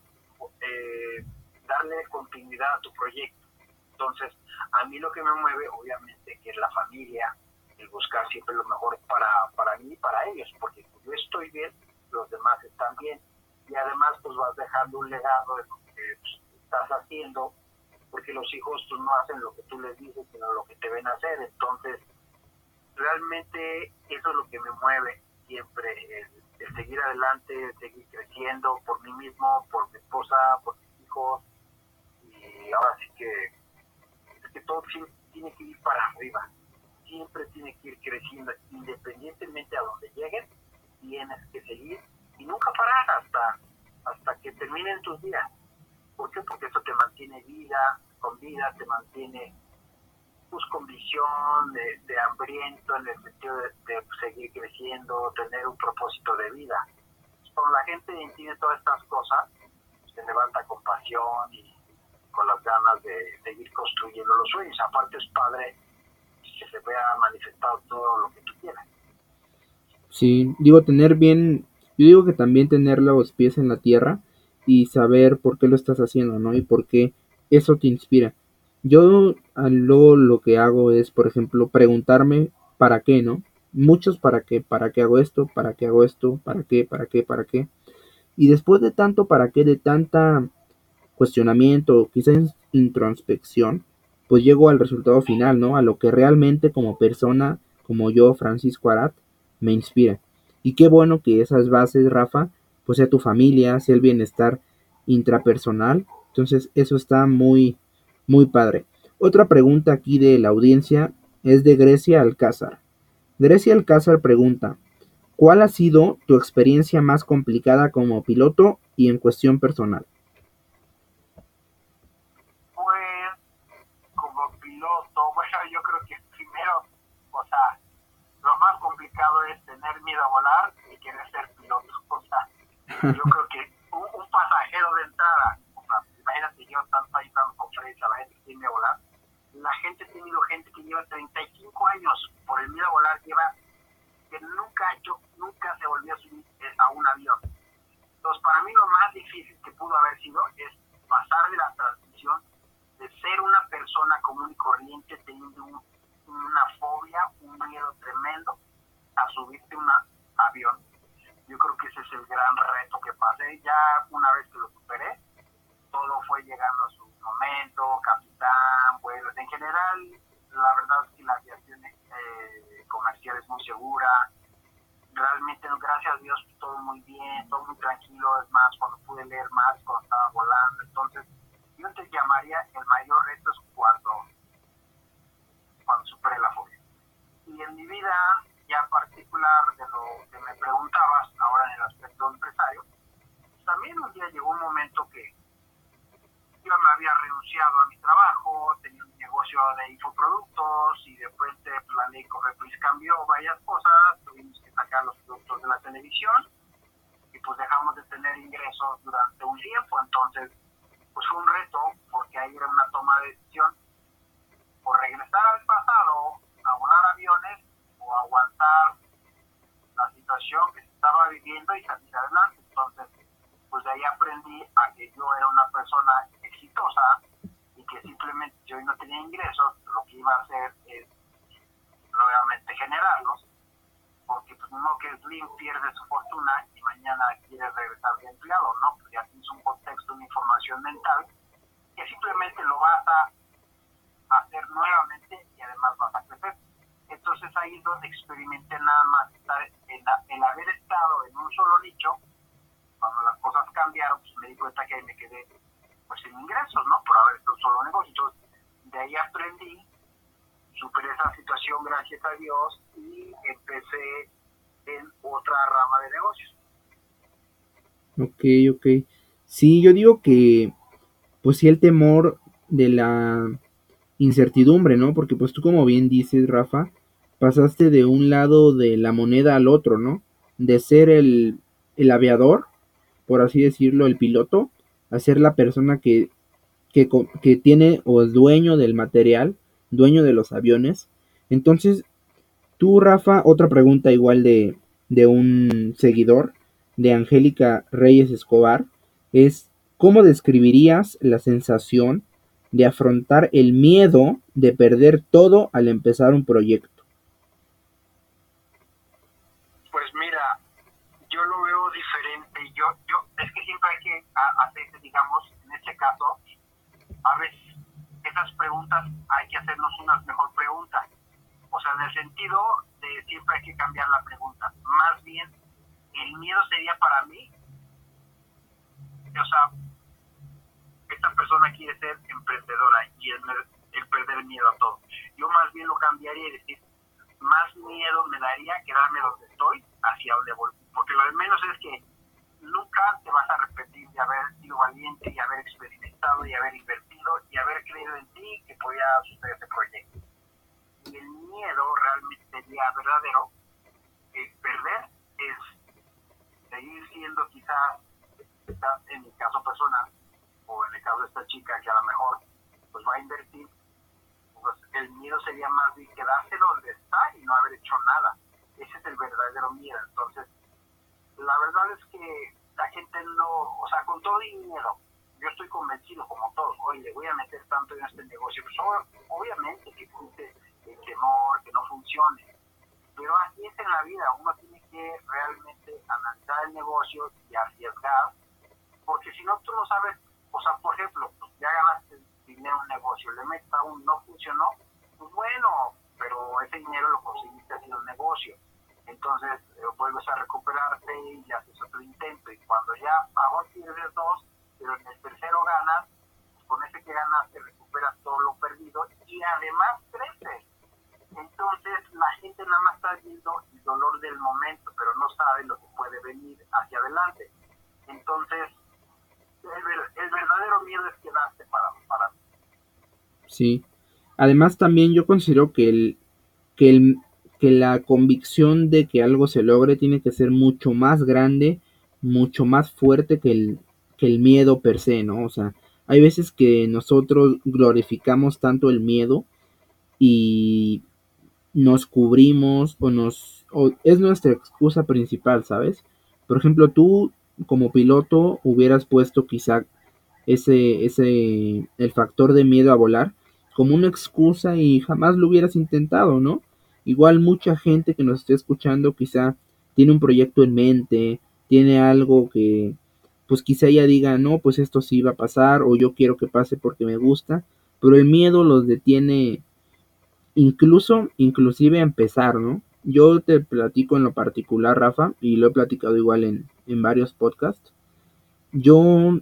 eh, darle continuidad a tu proyecto. Entonces, a mí lo que me mueve, obviamente, que es la familia, el buscar siempre lo mejor para, para mí y para ellos, porque yo estoy bien, los demás están bien, y además pues vas dejando un legado de lo que pues, estás haciendo, porque los hijos pues, no hacen lo que tú les dices, sino lo que te ven hacer, entonces realmente eso es lo que me mueve siempre, el, el seguir adelante, el seguir creciendo por mí mismo, por mi esposa, por mis hijos, y ahora sí que, es que todo tiene que ir para arriba, siempre tiene que ir creciendo, independientemente a donde lleguen, tienes que seguir y nunca parar hasta, hasta que terminen tus días. ¿Por qué? Porque eso te mantiene vida, con vida, te mantiene pues, con visión, de, hambriento en el sentido de, de, seguir creciendo, tener un propósito de vida. Cuando la gente entiende todas estas cosas, se levanta con pasión y con las ganas de seguir construyendo los sueños. Aparte es padre que se vea manifestado todo lo que tú quieras. Sí, digo, tener bien, yo digo que también tener los pies en la tierra y saber por qué lo estás haciendo, ¿no? Y por qué eso te inspira. Yo luego lo que hago es, por ejemplo, preguntarme para qué, ¿no? Muchos para qué, para qué hago esto, para qué hago esto, para qué, para qué, para qué. Y después de tanto para qué, de tanta cuestionamiento, quizás introspección, pues llego al resultado final, ¿no? A lo que realmente como persona, como yo, Francisco Arat, me inspira. Y qué bueno que esas bases, Rafa, pues sea tu familia, sea el bienestar intrapersonal. Entonces eso está muy, muy padre. Otra pregunta aquí de la audiencia es de Grecia Alcázar. Grecia Alcázar pregunta, ¿cuál ha sido tu experiencia más complicada como piloto y en cuestión personal? Pues como piloto, bueno, yo creo que primero, o sea, lo más complicado es tener miedo a volar y querer ser piloto. O sea, yo creo que un, un pasajero de entrada, o sea, imagínate yo tanto ahí dando conferencia a la gente que tiene a volar, la gente ha tenido gente que lleva 35 años por el miedo a volar, lleva que nunca ha hecho, nunca se volvió a subir a un avión. Entonces, para mí lo más difícil que pudo haber sido es pasar de la transición de ser una persona común y corriente teniendo un, una fobia, un miedo tremendo, a subirte a un avión. Yo creo que ese es el gran reto que pasé. Ya una vez que lo superé, todo fue llegando a su momento, capitán, vuelos. En general, la verdad es que la aviación eh, comercial es muy segura. Realmente, gracias a Dios, todo muy bien, todo muy tranquilo. Es más, cuando pude leer más, cuando estaba volando. Entonces, yo te llamaría el mayor reto es cuando, cuando superé la fobia. Y en mi vida ya particular de lo que me preguntabas ahora en el aspecto empresario, también un día llegó un momento que me había renunciado a mi trabajo, tenía un negocio de infoproductos y después de la ley Cofepris cambió varias cosas, tuvimos que sacar los productos de la televisión y pues dejamos de tener ingresos durante un tiempo, entonces pues fue un reto porque ahí era una toma de decisión o regresar al pasado a volar aviones o aguantar la situación que se estaba viviendo y salir adelante. Entonces, pues de ahí aprendí a que yo era una persona y que simplemente si hoy no tenía ingresos, lo que iba a hacer es nuevamente generarlos, porque pues no que Slim pierde su fortuna y mañana quiere regresar de empleado, ¿no? Pues ya tienes un contexto, una información mental que simplemente lo vas a hacer nuevamente y además vas a crecer. Entonces ahí es donde experimenté nada más estar en, en haber estado en un solo nicho, cuando las cosas cambiaron, pues me di cuenta que ahí me quedé pues sin ingresos, ¿no? Por haber estado solo negocio. Entonces, de ahí aprendí, superé esa situación gracias a Dios y empecé en otra rama de negocios. Ok, ok. Sí, yo digo que, pues sí, el temor de la incertidumbre, ¿no? Porque pues tú como bien dices, Rafa, pasaste de un lado de la moneda al otro, ¿no? De ser el, el aviador, por así decirlo, el piloto, a ser la persona que, que, que tiene o es dueño del material, dueño de los aviones. Entonces, tú, Rafa, otra pregunta igual de, de un seguidor, de Angélica Reyes Escobar, es ¿cómo describirías la sensación de afrontar el miedo de perder todo al empezar un proyecto? Pues mira, yo lo veo diferente. Yo, yo, es que siempre hay que hacer, digamos, en este caso, a veces esas preguntas hay que hacernos una mejor pregunta. O sea, en el sentido de siempre hay que cambiar la pregunta. Más bien, el miedo sería para mí, o sea, esta persona quiere ser emprendedora y el, el perder miedo a todo. Yo más bien lo cambiaría y decir, más miedo me daría quedarme donde estoy hacia donde voy. Porque lo de menos es que nunca te vas a repetir de haber sido valiente y haber experimentado y haber invertido y haber creído en ti que podía suceder este proyecto. Y el miedo realmente sería verdadero. El perder es seguir siendo quizás, quizás en mi caso personal, o en el caso de esta chica que a lo mejor pues va a invertir, pues el miedo sería más bien quedarse donde está y no haber hecho nada. Ese es el verdadero miedo. Entonces, la verdad es que la gente no, o sea, con todo dinero, yo estoy convencido como todos, oye, le voy a meter tanto en este negocio, pues obviamente que existe el temor, que no funcione, pero así es en la vida, uno tiene que realmente analizar el negocio y arriesgar, porque si no tú no sabes, o sea, por ejemplo, pues ya ganaste dinero en un negocio, le metes a un no funcionó, pues bueno, pero ese dinero lo conseguiste haciendo un negocio. Entonces eh, vuelves a recuperarte y haces otro intento. Y cuando ya ahora pierdes dos, pero en el tercero ganas, con ese que ganaste recuperas todo lo perdido y además creces. Entonces la gente nada más está viendo el dolor del momento, pero no sabe lo que puede venir hacia adelante. Entonces, el, el verdadero miedo es quedarte para, para Sí. Además también yo considero que el, que el que la convicción de que algo se logre tiene que ser mucho más grande, mucho más fuerte que el, que el miedo per se, ¿no? O sea, hay veces que nosotros glorificamos tanto el miedo y nos cubrimos o nos o es nuestra excusa principal, ¿sabes? Por ejemplo, tú como piloto hubieras puesto quizá ese ese el factor de miedo a volar como una excusa y jamás lo hubieras intentado, ¿no? Igual mucha gente que nos esté escuchando quizá tiene un proyecto en mente, tiene algo que pues quizá ella diga, no, pues esto sí va a pasar o yo quiero que pase porque me gusta, pero el miedo los detiene incluso, inclusive a empezar, ¿no? Yo te platico en lo particular, Rafa, y lo he platicado igual en, en varios podcasts. Yo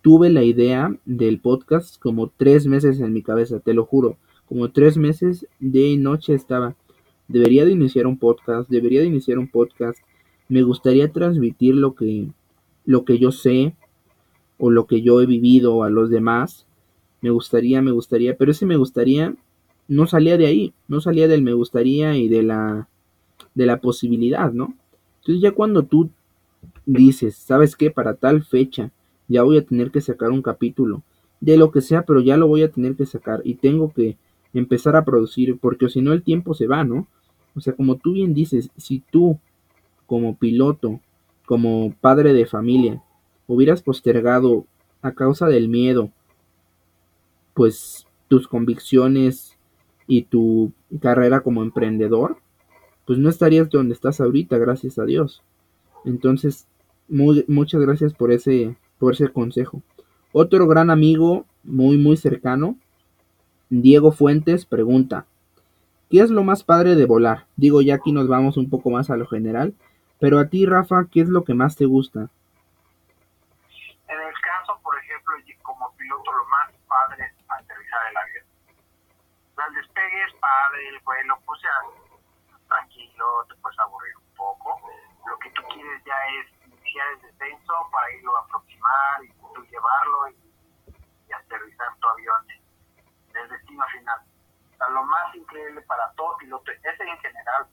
tuve la idea del podcast como tres meses en mi cabeza, te lo juro, como tres meses de noche estaba. Debería de iniciar un podcast, debería de iniciar un podcast. Me gustaría transmitir lo que, lo que yo sé o lo que yo he vivido a los demás. Me gustaría, me gustaría, pero ese me gustaría no salía de ahí, no salía del me gustaría y de la de la posibilidad, ¿no? Entonces ya cuando tú dices, ¿sabes qué? Para tal fecha ya voy a tener que sacar un capítulo de lo que sea, pero ya lo voy a tener que sacar y tengo que empezar a producir porque si no el tiempo se va, ¿no? O sea, como tú bien dices, si tú como piloto, como padre de familia, hubieras postergado a causa del miedo, pues tus convicciones y tu carrera como emprendedor, pues no estarías donde estás ahorita, gracias a Dios. Entonces, muchas gracias por ese, por ese consejo. Otro gran amigo, muy, muy cercano, Diego Fuentes, pregunta, ¿qué es lo más padre de volar? Digo, ya aquí nos vamos un poco más a lo general, pero a ti, Rafa, ¿qué es lo que más te gusta? En el caso, por ejemplo, como piloto, lo más padre es aterrizar el avión. El despegue es padre, el vuelo, pues ya tranquilo, te puedes aburrir un poco. Lo que tú quieres ya es iniciar el descenso para irlo a aproximar y tú llevarlo y, aterrizar tu avión en el destino final. Lo más increíble para todo piloto, ese en general,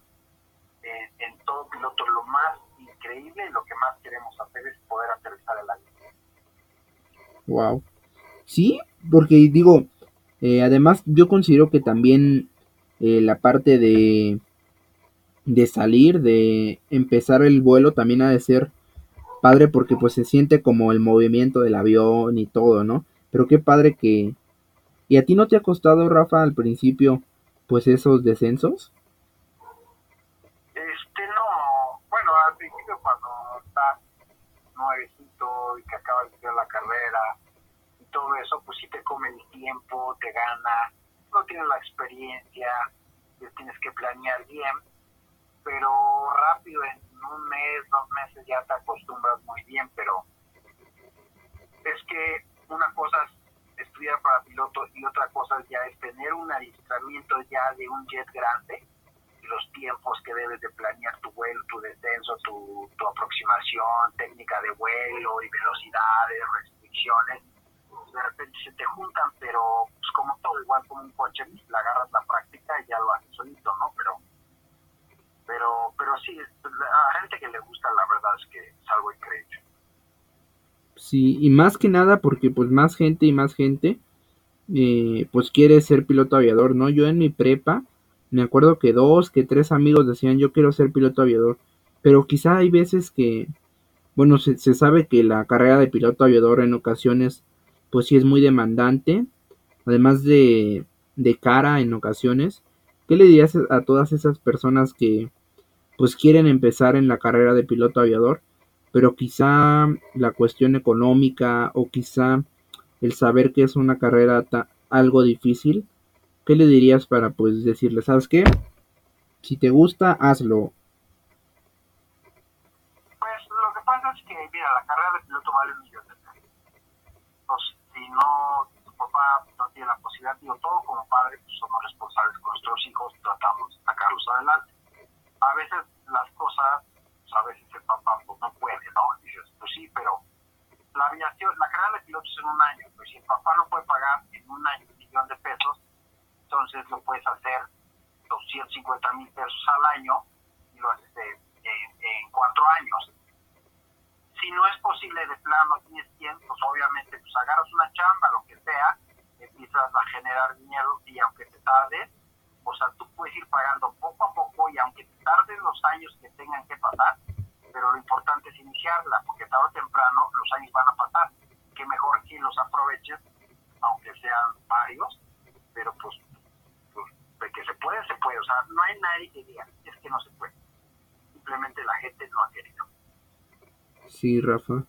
eh, en todo piloto, lo más increíble y lo que más queremos hacer es poder aterrizar el avión. Wow. Sí, porque digo, eh, además yo considero que también eh, la parte de de salir, de empezar el vuelo también ha de ser padre porque pues se siente como el movimiento del avión y todo, ¿no? Pero qué padre que... ¿Y a ti no te ha costado, Rafa, al principio, pues esos descensos? Este, no. Bueno, al principio cuando estás nuevecito y que acabas de hacer la carrera y todo eso, pues sí te come el tiempo, te gana, no tienes la experiencia, tienes que planear bien pero rápido, en un mes, dos meses ya te acostumbras muy bien, pero es que una cosa es estudiar para piloto y otra cosa ya es tener un adiestramiento ya de un jet grande, los tiempos que debes de planear tu vuelo, tu descenso, tu, tu aproximación, técnica de vuelo y velocidades, restricciones, de repente se te juntan, pero pues como todo, igual como un coche, pues, le agarras la práctica y ya lo haces solito, ¿no? Pero pero, pero sí, a gente que le gusta, la verdad es que es algo increíble. Sí, y más que nada porque pues más gente y más gente eh, pues quiere ser piloto aviador, ¿no? Yo en mi prepa me acuerdo que dos, que tres amigos decían yo quiero ser piloto aviador, pero quizá hay veces que, bueno, se, se sabe que la carrera de piloto aviador en ocasiones pues sí es muy demandante, además de, de cara en ocasiones. ¿Qué le dirías a todas esas personas que pues quieren empezar en la carrera de piloto aviador, pero quizá la cuestión económica o quizá el saber que es una carrera algo difícil, ¿qué le dirías para pues decirle, sabes qué? Si te gusta, hazlo. Pues lo que pasa es que, mira, la carrera de piloto vale un de pesos. Pues, si no, tu papá no tiene la posibilidad, digo, todo como padre, pues somos responsables con nuestros hijos, tratamos de sacarlos adelante a veces las cosas, pues a veces el papá pues, no puede, ¿no? dices, pues sí, pero la aviación, la carrera de pilotos en un año, pues si el papá no puede pagar en un año un millón de pesos, entonces lo puedes hacer 250 mil pesos al año y lo haces en, cuatro años. Si no es posible de plano, tienes tiempo, pues obviamente pues agarras una chamba, lo que sea, empiezas a generar dinero y aunque te tardes, o sea, tú puedes ir pagando poco a poco y aunque tarden los años que tengan que pasar, pero lo importante es iniciarla, porque tarde o temprano los años van a pasar. Que mejor que los aproveches, aunque sean varios, pero pues, pues, de que se puede, se puede. O sea, no hay nadie que diga, es que no se puede. simplemente la gente no ha querido. Sí, Rafa.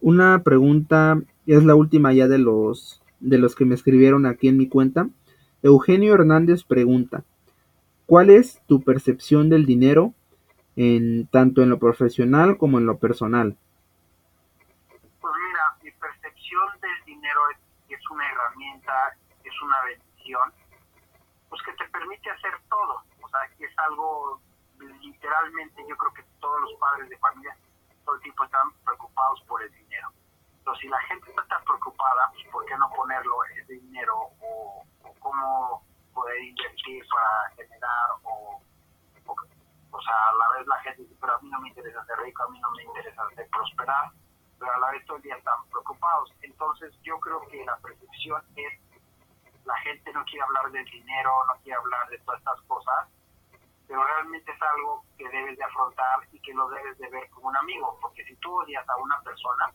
Una pregunta, es la última ya de los de los que me escribieron aquí en mi cuenta. Eugenio Hernández pregunta, ¿cuál es tu percepción del dinero en tanto en lo profesional como en lo personal? Pues mira, mi percepción del dinero es, es una herramienta, es una bendición, pues que te permite hacer todo. O sea, que es algo literalmente, yo creo que todos los padres de familia todo el tiempo están preocupados por el dinero. Entonces, si la gente no está preocupada, pues ¿por qué no ponerlo ese dinero o, cómo poder invertir para generar o, o sea, a la vez la gente dice, pero a mí no me interesa ser rico, a mí no me interesa ser prosperar, pero a la vez todo el día están preocupados. Entonces, yo creo que la percepción es, la gente no quiere hablar del dinero, no quiere hablar de todas estas cosas, pero realmente es algo que debes de afrontar y que lo debes de ver como un amigo, porque si tú odias a una persona,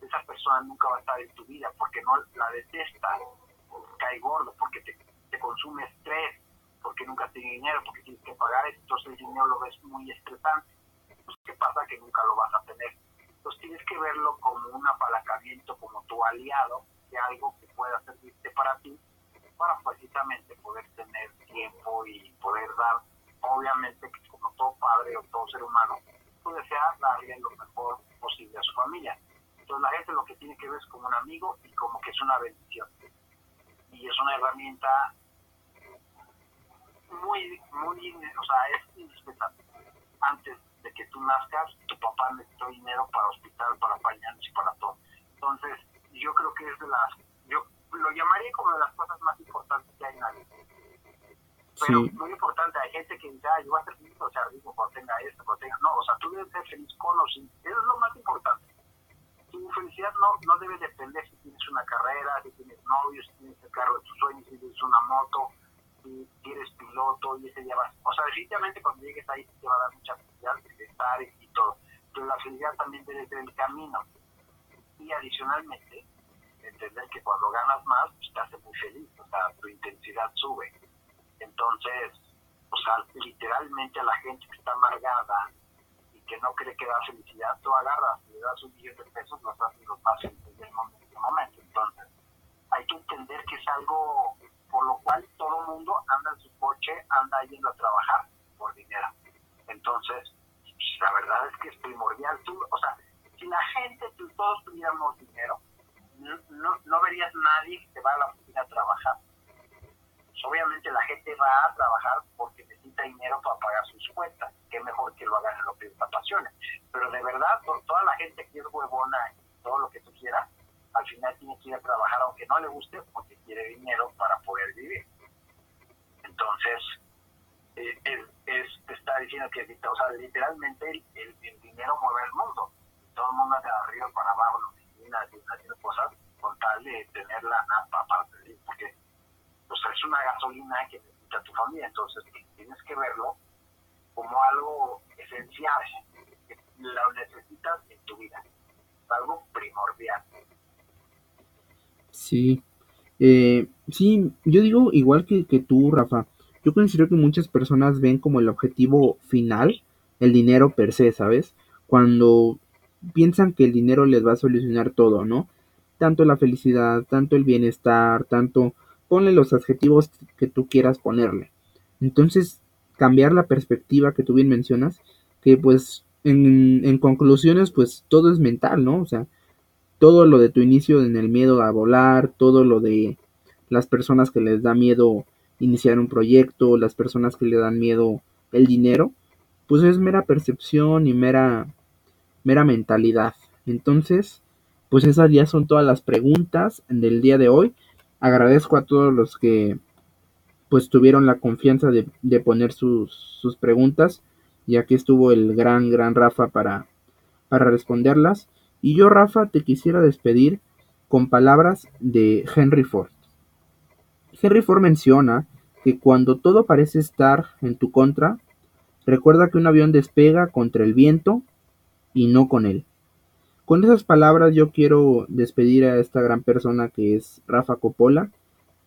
esa persona nunca va a estar en tu vida, porque no la detestas, cae gordo, porque te, consume estrés, porque nunca tiene dinero, porque pagar, entonces el dinero lo ves muy estresante. Pues, ¿qué pasa? Que nunca lo vas a tener. Entonces tienes que verlo como un apalancamiento, como tu aliado, de algo que pueda servirte para ti, para precisamente poder tener tiempo y poder dar, obviamente, como todo padre o todo ser humano, tú deseas darle lo mejor posible a su familia. Entonces la gente lo que tiene que ver es como un amigo y como que es una bendición. Y es una herramienta muy, muy, o sea, es indispensable. Antes de que tú nazcas, tu papá necesitó dinero para hospital, para pañales y para todo. Entonces, yo creo que es de las, yo lo llamaría como de las cosas más importantes que hay en la vida. Pero Sí. muy importante, hay gente que dice, ah, yo voy a ser feliz, o sea, rico cuando tenga esto, cuando tenga, no, o sea, tú debes ser feliz con o sin, eso es lo más importante. Tu felicidad no, no debe depender si tienes una carrera, si tienes novio, si tienes el carro de tus sueños, si tienes una moto, si eres piloto y ese día vas. O sea, definitivamente cuando llegues ahí te va a dar mucha felicidad, bienestar y, todo. Pero la felicidad también debe ser el camino. Y adicionalmente, entender que cuando ganas más, pues te hace muy feliz, o sea, tu intensidad sube. Entonces, o sea, literalmente a la gente que está amargada y que no cree que da felicidad, tú agarras, le das un millón de pesos, los haces los más felices del momento. Entonces, hay que entender que es algo por lo cual todo el mundo anda en su coche, anda yendo a trabajar por dinero. Entonces, la verdad es que es primordial. Tú, o sea, si la gente, si todos tuviéramos dinero, no, no, no verías nadie que se va a la oficina a trabajar. Pues obviamente la gente va a trabajar porque necesita dinero para pagar sus cuentas. Qué mejor que lo hagan en lo que les apasiona. Pero de verdad, toda la gente que es huevona y todo lo que tú quieras, al final tiene que ir a trabajar aunque no le guste porque quiere dinero para poder vivir. Entonces, eh, es, está diciendo que o sea, literalmente el, dinero mueve el mundo. Todo el mundo de arriba para abajo, en oficinas y haciendo cosas con tal de tener la napa para vivir, porque pues, es una gasolina que necesita tu familia. Entonces, tienes que verlo como algo esencial, lo necesitas en tu vida, algo primordial. Sí, eh, sí, yo digo igual que, que tú, Rafa. Yo considero que muchas personas ven como el objetivo final el dinero per se, ¿sabes? Cuando piensan que el dinero les va a solucionar todo, ¿no? Tanto la felicidad, tanto el bienestar, tanto ponle los adjetivos que tú quieras ponerle. Entonces, cambiar la perspectiva que tú bien mencionas, que pues en, en conclusiones, pues todo es mental, ¿no? O sea, todo lo de tu inicio en el miedo a volar, todo lo de las personas que les da miedo iniciar un proyecto, las personas que le dan miedo el dinero, pues es mera percepción y mera, mera mentalidad. Entonces, pues esas ya son todas las preguntas del día de hoy. Agradezco a todos los que pues tuvieron la confianza de, de poner sus, sus preguntas y aquí estuvo el gran, gran Rafa para, para responderlas. Y yo, Rafa, te quisiera despedir con palabras de Henry Ford. Henry Ford menciona que cuando todo parece estar en tu contra, recuerda que un avión despega contra el viento y no con él. Con esas palabras yo quiero despedir a esta gran persona que es Rafa Coppola,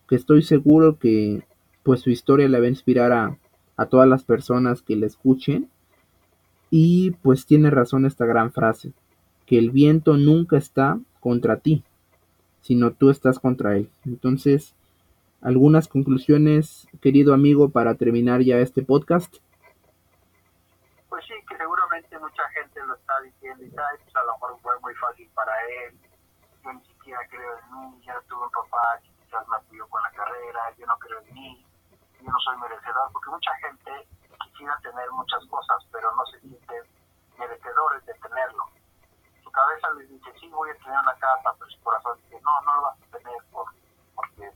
que estoy seguro que pues su historia le va a inspirar a, a todas las personas que le escuchen Y pues tiene razón esta gran frase, que el viento nunca está contra ti, sino tú estás contra él. Entonces, algunas conclusiones, querido amigo, para terminar ya este podcast. Pues sí, que seguramente mucha gente lo está diciendo y sabe, pues a lo mejor fue muy fácil para él. Yo ni siquiera creo en mí, ya tuve un papá que quizás me apoyó con la carrera, yo no creo en mí, yo no soy merecedor, porque mucha gente quisiera tener muchas cosas, pero no se sienten merecedores de tenerlo. Cabeza les dice, sí, voy a tener una casa, pero su corazón dice, no, no lo vas a tener por, porque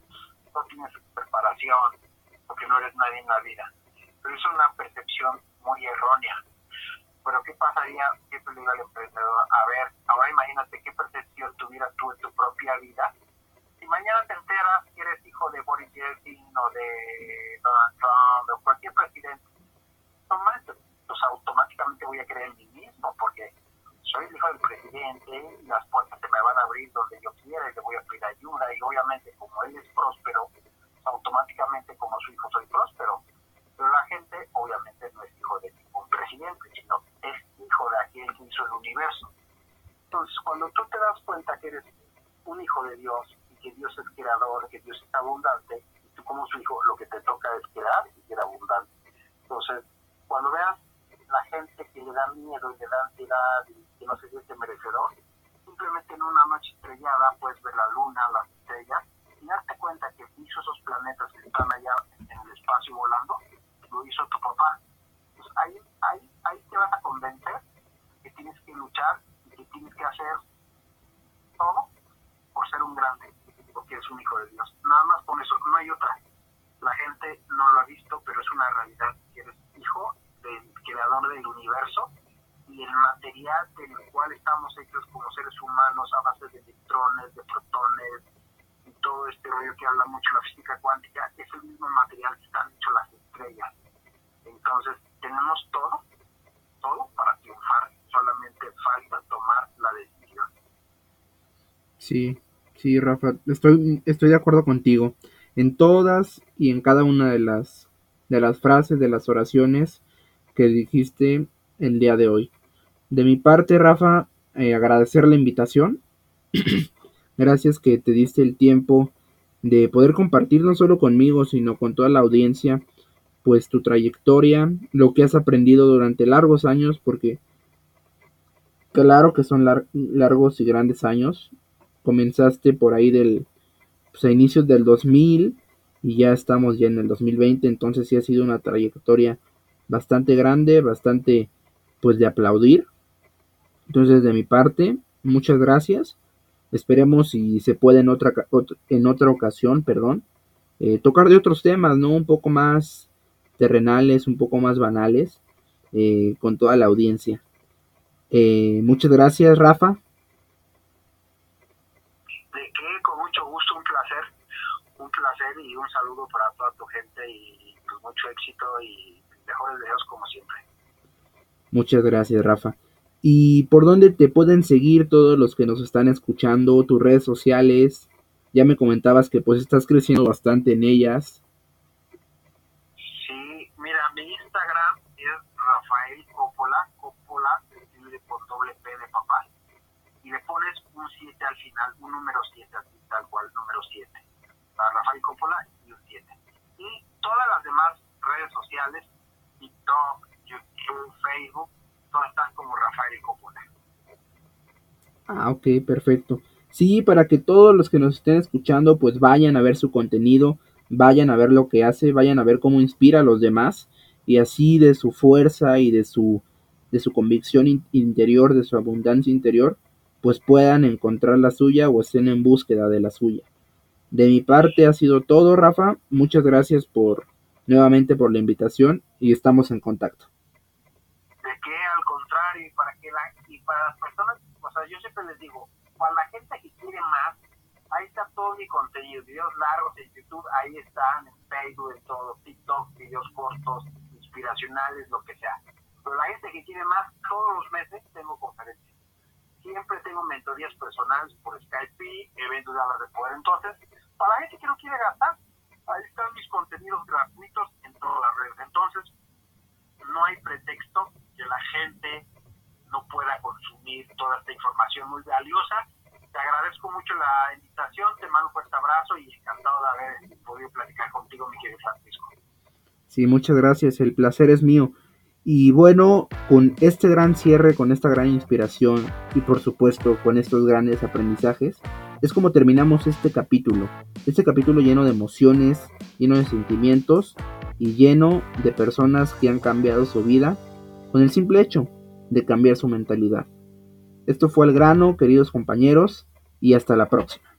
no tienes preparación, porque no eres nadie en la vida. Pero es una percepción muy errónea. Pero ¿qué pasaría? Siempre le digo al emprendedor, a ver, ahora imagínate qué percepción tuvieras tú en tu propia vida. Si mañana te enteras que eres hijo de Boris Yeltsin o de Donald Trump o cualquier presidente, pues automáticamente voy a creer en mí mismo, porque soy el hijo del presidente, las puertas se me van a abrir donde yo quiera y le voy a pedir ayuda y obviamente como él es próspero, automáticamente como su hijo soy próspero. Pero la gente obviamente no es hijo de ningún presidente, sino es hijo de aquel que hizo el universo. Entonces cuando tú te das cuenta que eres un hijo de Dios y que Dios es creador, que Dios es abundante, y tú como su hijo lo que te toca es crear y ser abundante. Entonces, cuando veas la gente que le da miedo y le da ansiedad y que no se siente merecedor, simplemente en una noche estrellada puedes ver la luna, las estrellas y darte cuenta que hizo esos planetas que están allá en el espacio volando, lo hizo tu papá. Pues ahí, ahí, ahí te vas a convencer que tienes que luchar y que tienes que hacer todo por ser un grande, porque eres un hijo de Dios. Nada más con eso, no hay otra. La gente no lo ha visto, pero es una realidad eres hijo del creador del universo el material del cual estamos hechos como seres humanos a base de electrones, de protones y todo este rollo que habla mucho la física cuántica, es el mismo material que están hechos las estrellas. Entonces, tenemos todo, todo para triunfar, solamente falta tomar la decisión. Sí, sí, Rafa, estoy, estoy de acuerdo contigo. En todas y en cada una de las, de las frases, de las oraciones, que dijiste el día de hoy. De mi parte, Rafa, eh, agradecer la invitación. Gracias que te diste el tiempo de poder compartir no solo conmigo, sino con toda la audiencia, pues tu trayectoria, lo que has aprendido durante largos años, porque claro que son largos y grandes años. Comenzaste por ahí del, pues a inicios del 2000 y ya estamos ya en el 2020, entonces sí ha sido una trayectoria bastante grande, bastante pues de aplaudir. Entonces de mi parte, muchas gracias. Esperemos si se puede en otra, en otra ocasión, perdón, eh, tocar de otros temas, ¿no? Un poco más terrenales, un poco más banales, eh, con toda la audiencia. Eh, muchas gracias, Rafa. De qué, con mucho gusto, un placer, un placer y un saludo para toda tu gente y pues mucho éxito y mejores deseos como siempre. Muchas gracias, Rafa. ¿Y por dónde te pueden seguir todos los que nos están escuchando? Tus redes sociales. Ya me comentabas que pues estás creciendo bastante en ellas. Sí, mira, mi Instagram es Rafael Coppola, Coppola, por doble de papá. Y le pones un 7 al final, un número 7, tal cual, número 7. Para Rafael Coppola y un 7. Y todas las demás redes sociales TikTok, YouTube, Facebook, como Rafael Coppola. Ah, ok, perfecto. Sí, para que todos los que nos estén escuchando pues vayan a ver su contenido, vayan a ver lo que hace, vayan a ver cómo inspira a los demás y así de su fuerza y de su de su convicción interior, de su abundancia interior, pues puedan encontrar la suya o estén en búsqueda de la suya. De mi parte ha sido todo, Rafa. Muchas gracias por nuevamente por la invitación y estamos en contacto. De qué, al contrario, y para, que la, y para las personas, o sea, yo siempre les digo, para la gente que quiere más, ahí está todo mi contenido, videos largos en YouTube, ahí están, en Facebook, en todo, TikTok, videos cortos, inspiracionales, lo que sea. Pero la gente que quiere más, todos los meses tengo conferencias. Siempre tengo mentorías personales por Skype, eventos de hablar de poder. Entonces, para la gente que no quiere gastar, ahí están mis contenidos gratuitos en todas las redes. Entonces, no hay pretexto, que la gente no pueda consumir toda esta información muy valiosa. Te agradezco mucho la invitación, te mando un fuerte abrazo y encantado de haber podido platicar contigo, mi querido Francisco. Sí, muchas gracias, el placer es mío. Y bueno, con este gran cierre, con esta gran inspiración y por supuesto con estos grandes aprendizajes, es como terminamos este capítulo. Este capítulo lleno de emociones, lleno de sentimientos y lleno de personas que han cambiado su vida con el simple hecho de cambiar su mentalidad. Esto fue el grano, queridos compañeros, y hasta la próxima.